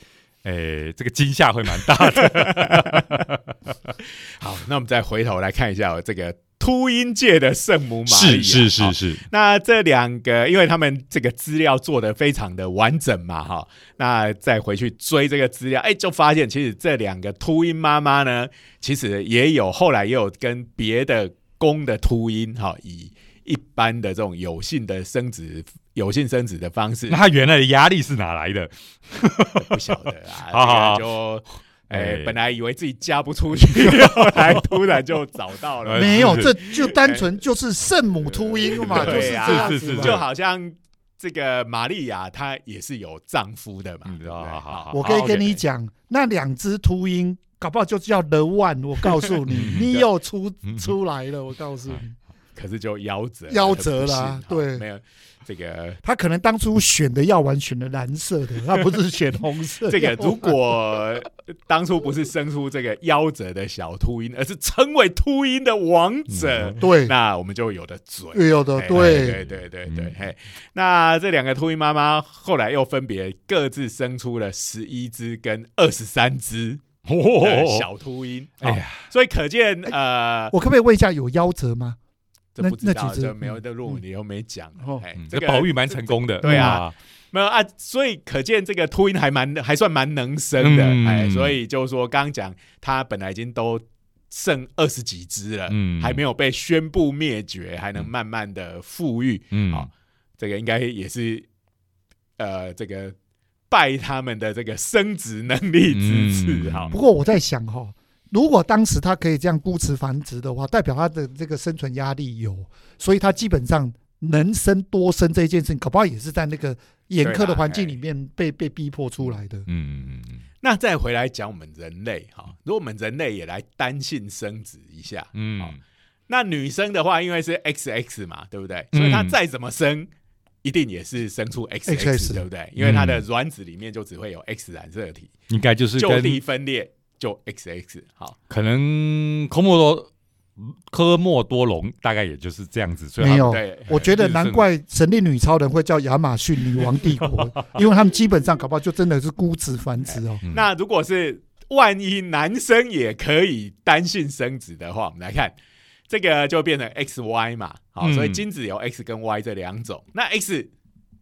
诶，这个惊吓会蛮大的。好，那我们再回头来看一下这个秃鹰界的圣母玛利亚。是是是是。那这两个，因为他们这个资料做的非常的完整嘛，哈。那再回去追这个资料，哎，就发现其实这两个秃鹰妈妈呢，其实也有后来也有跟别的公的秃鹰，哈，以一般的这种有性的生殖。有性生殖的方式，那他原来的压力是哪来的？不晓得啊，就哎，本来以为自己嫁不出去，后来突然就找到了。没有，这就单纯就是圣母秃鹰嘛，就是这样子，就好像这个玛利亚她也是有丈夫的嘛。好好，我可以跟你讲，那两只秃鹰搞不好就叫 The One，我告诉你，你又出出来了，我告诉你。可是就夭折，夭折了。对，没有这个，他可能当初选的药丸选的蓝色的，他不是选红色。这个如果当初不是生出这个夭折的小秃鹰，而是成为秃鹰的王者，对，那我们就有的嘴，有的对，对对对对。嘿，那这两个秃鹰妈妈后来又分别各自生出了十一只跟二十三只小秃鹰。哎呀，所以可见，呃，我可不可以问一下，有夭折吗？这不知道，这没有的论文里又没讲。哎，这个保育蛮成功的，对啊，没有啊，所以可见这个秃鹰还蛮还算蛮能生的。哎，所以就是说，刚刚讲它本来已经都剩二十几只了，嗯，还没有被宣布灭绝，还能慢慢的富裕，嗯，好，这个应该也是呃，这个拜他们的这个生殖能力之赐哈。不过我在想哈。如果当时他可以这样孤雌繁殖的话，代表他的这个生存压力有，所以他基本上能生多生这一件事情，搞不好也是在那个严苛的环境里面被被逼迫出来的。嗯嗯嗯嗯。那再回来讲我们人类哈，如果我们人类也来单性生殖一下，嗯，那女生的话，因为是 X X 嘛，对不对？所以她再怎么生，一定也是生出 X X，对不对？因为它的卵子里面就只会有 X 染色体，应该就是就地分裂。就 X X 好，可能科莫多科莫多龙大概也就是这样子。所以没有，我觉得难怪神力女超人会叫亚马逊女王帝国，因为他们基本上搞不好就真的是孤子繁殖哦。那如果是万一男生也可以单性生殖的话，我们来看这个就变成 X Y 嘛。好，所以精子有 X 跟 Y 这两种。那 X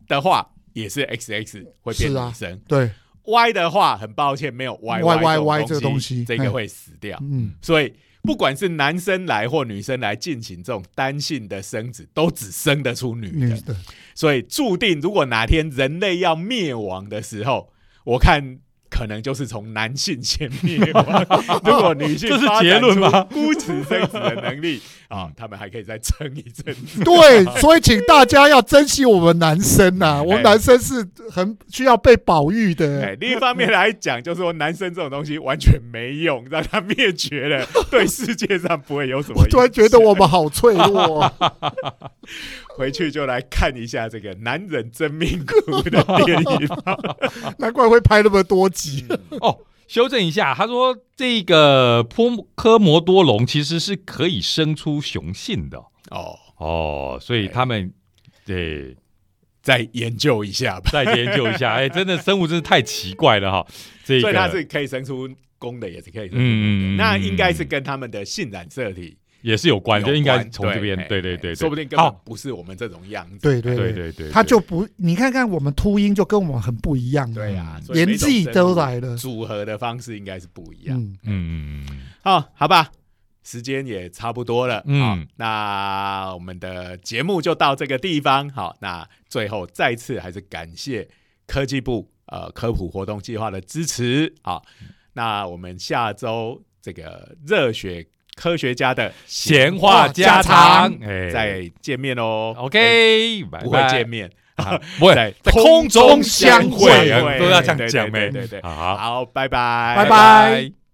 的话也是 X X 会变女生，对。Y 的话，很抱歉，没有歪歪歪歪这个东西，这个会死掉。嗯，所以不管是男生来或女生来进行这种单性的生殖，都只生得出女的。所以注定，如果哪天人类要灭亡的时候，我看。可能就是从男性先灭亡，如果女性这是结论吗？孤雌生子的能力啊，他们还可以再撑一阵。对，所以请大家要珍惜我们男生呐，我们男生是很需要被保育的。另一方面来讲，就是说男生这种东西完全没用，让他灭绝了，对世界上不会有什么。我突然觉得我们好脆弱。回去就来看一下这个男人真命苦的电影，难怪会拍那么多集哦。修正一下，他说这个波科摩多龙其实是可以生出雄性的哦哦，所以他们对再研究一下吧，再研究一下。哎，真的生物真是太奇怪了哈。所以它是可以生出公的，也是可以。嗯，那应该是跟他们的性染色体。也是有关，就应该从这边，对对对，说不定根本不是我们这种样子。对对对对对，他就不，你看看我们秃鹰就跟我们很不一样。对呀，年纪都来了，组合的方式应该是不一样。嗯嗯嗯，好，好吧，时间也差不多了。嗯，那我们的节目就到这个地方。好，那最后再次还是感谢科技部呃科普活动计划的支持。好，那我们下周这个热血。科学家的闲话家常，再见面哦。OK，不会见面，不会在空中相会，都要这样讲呗。对对对，好，拜拜，拜拜。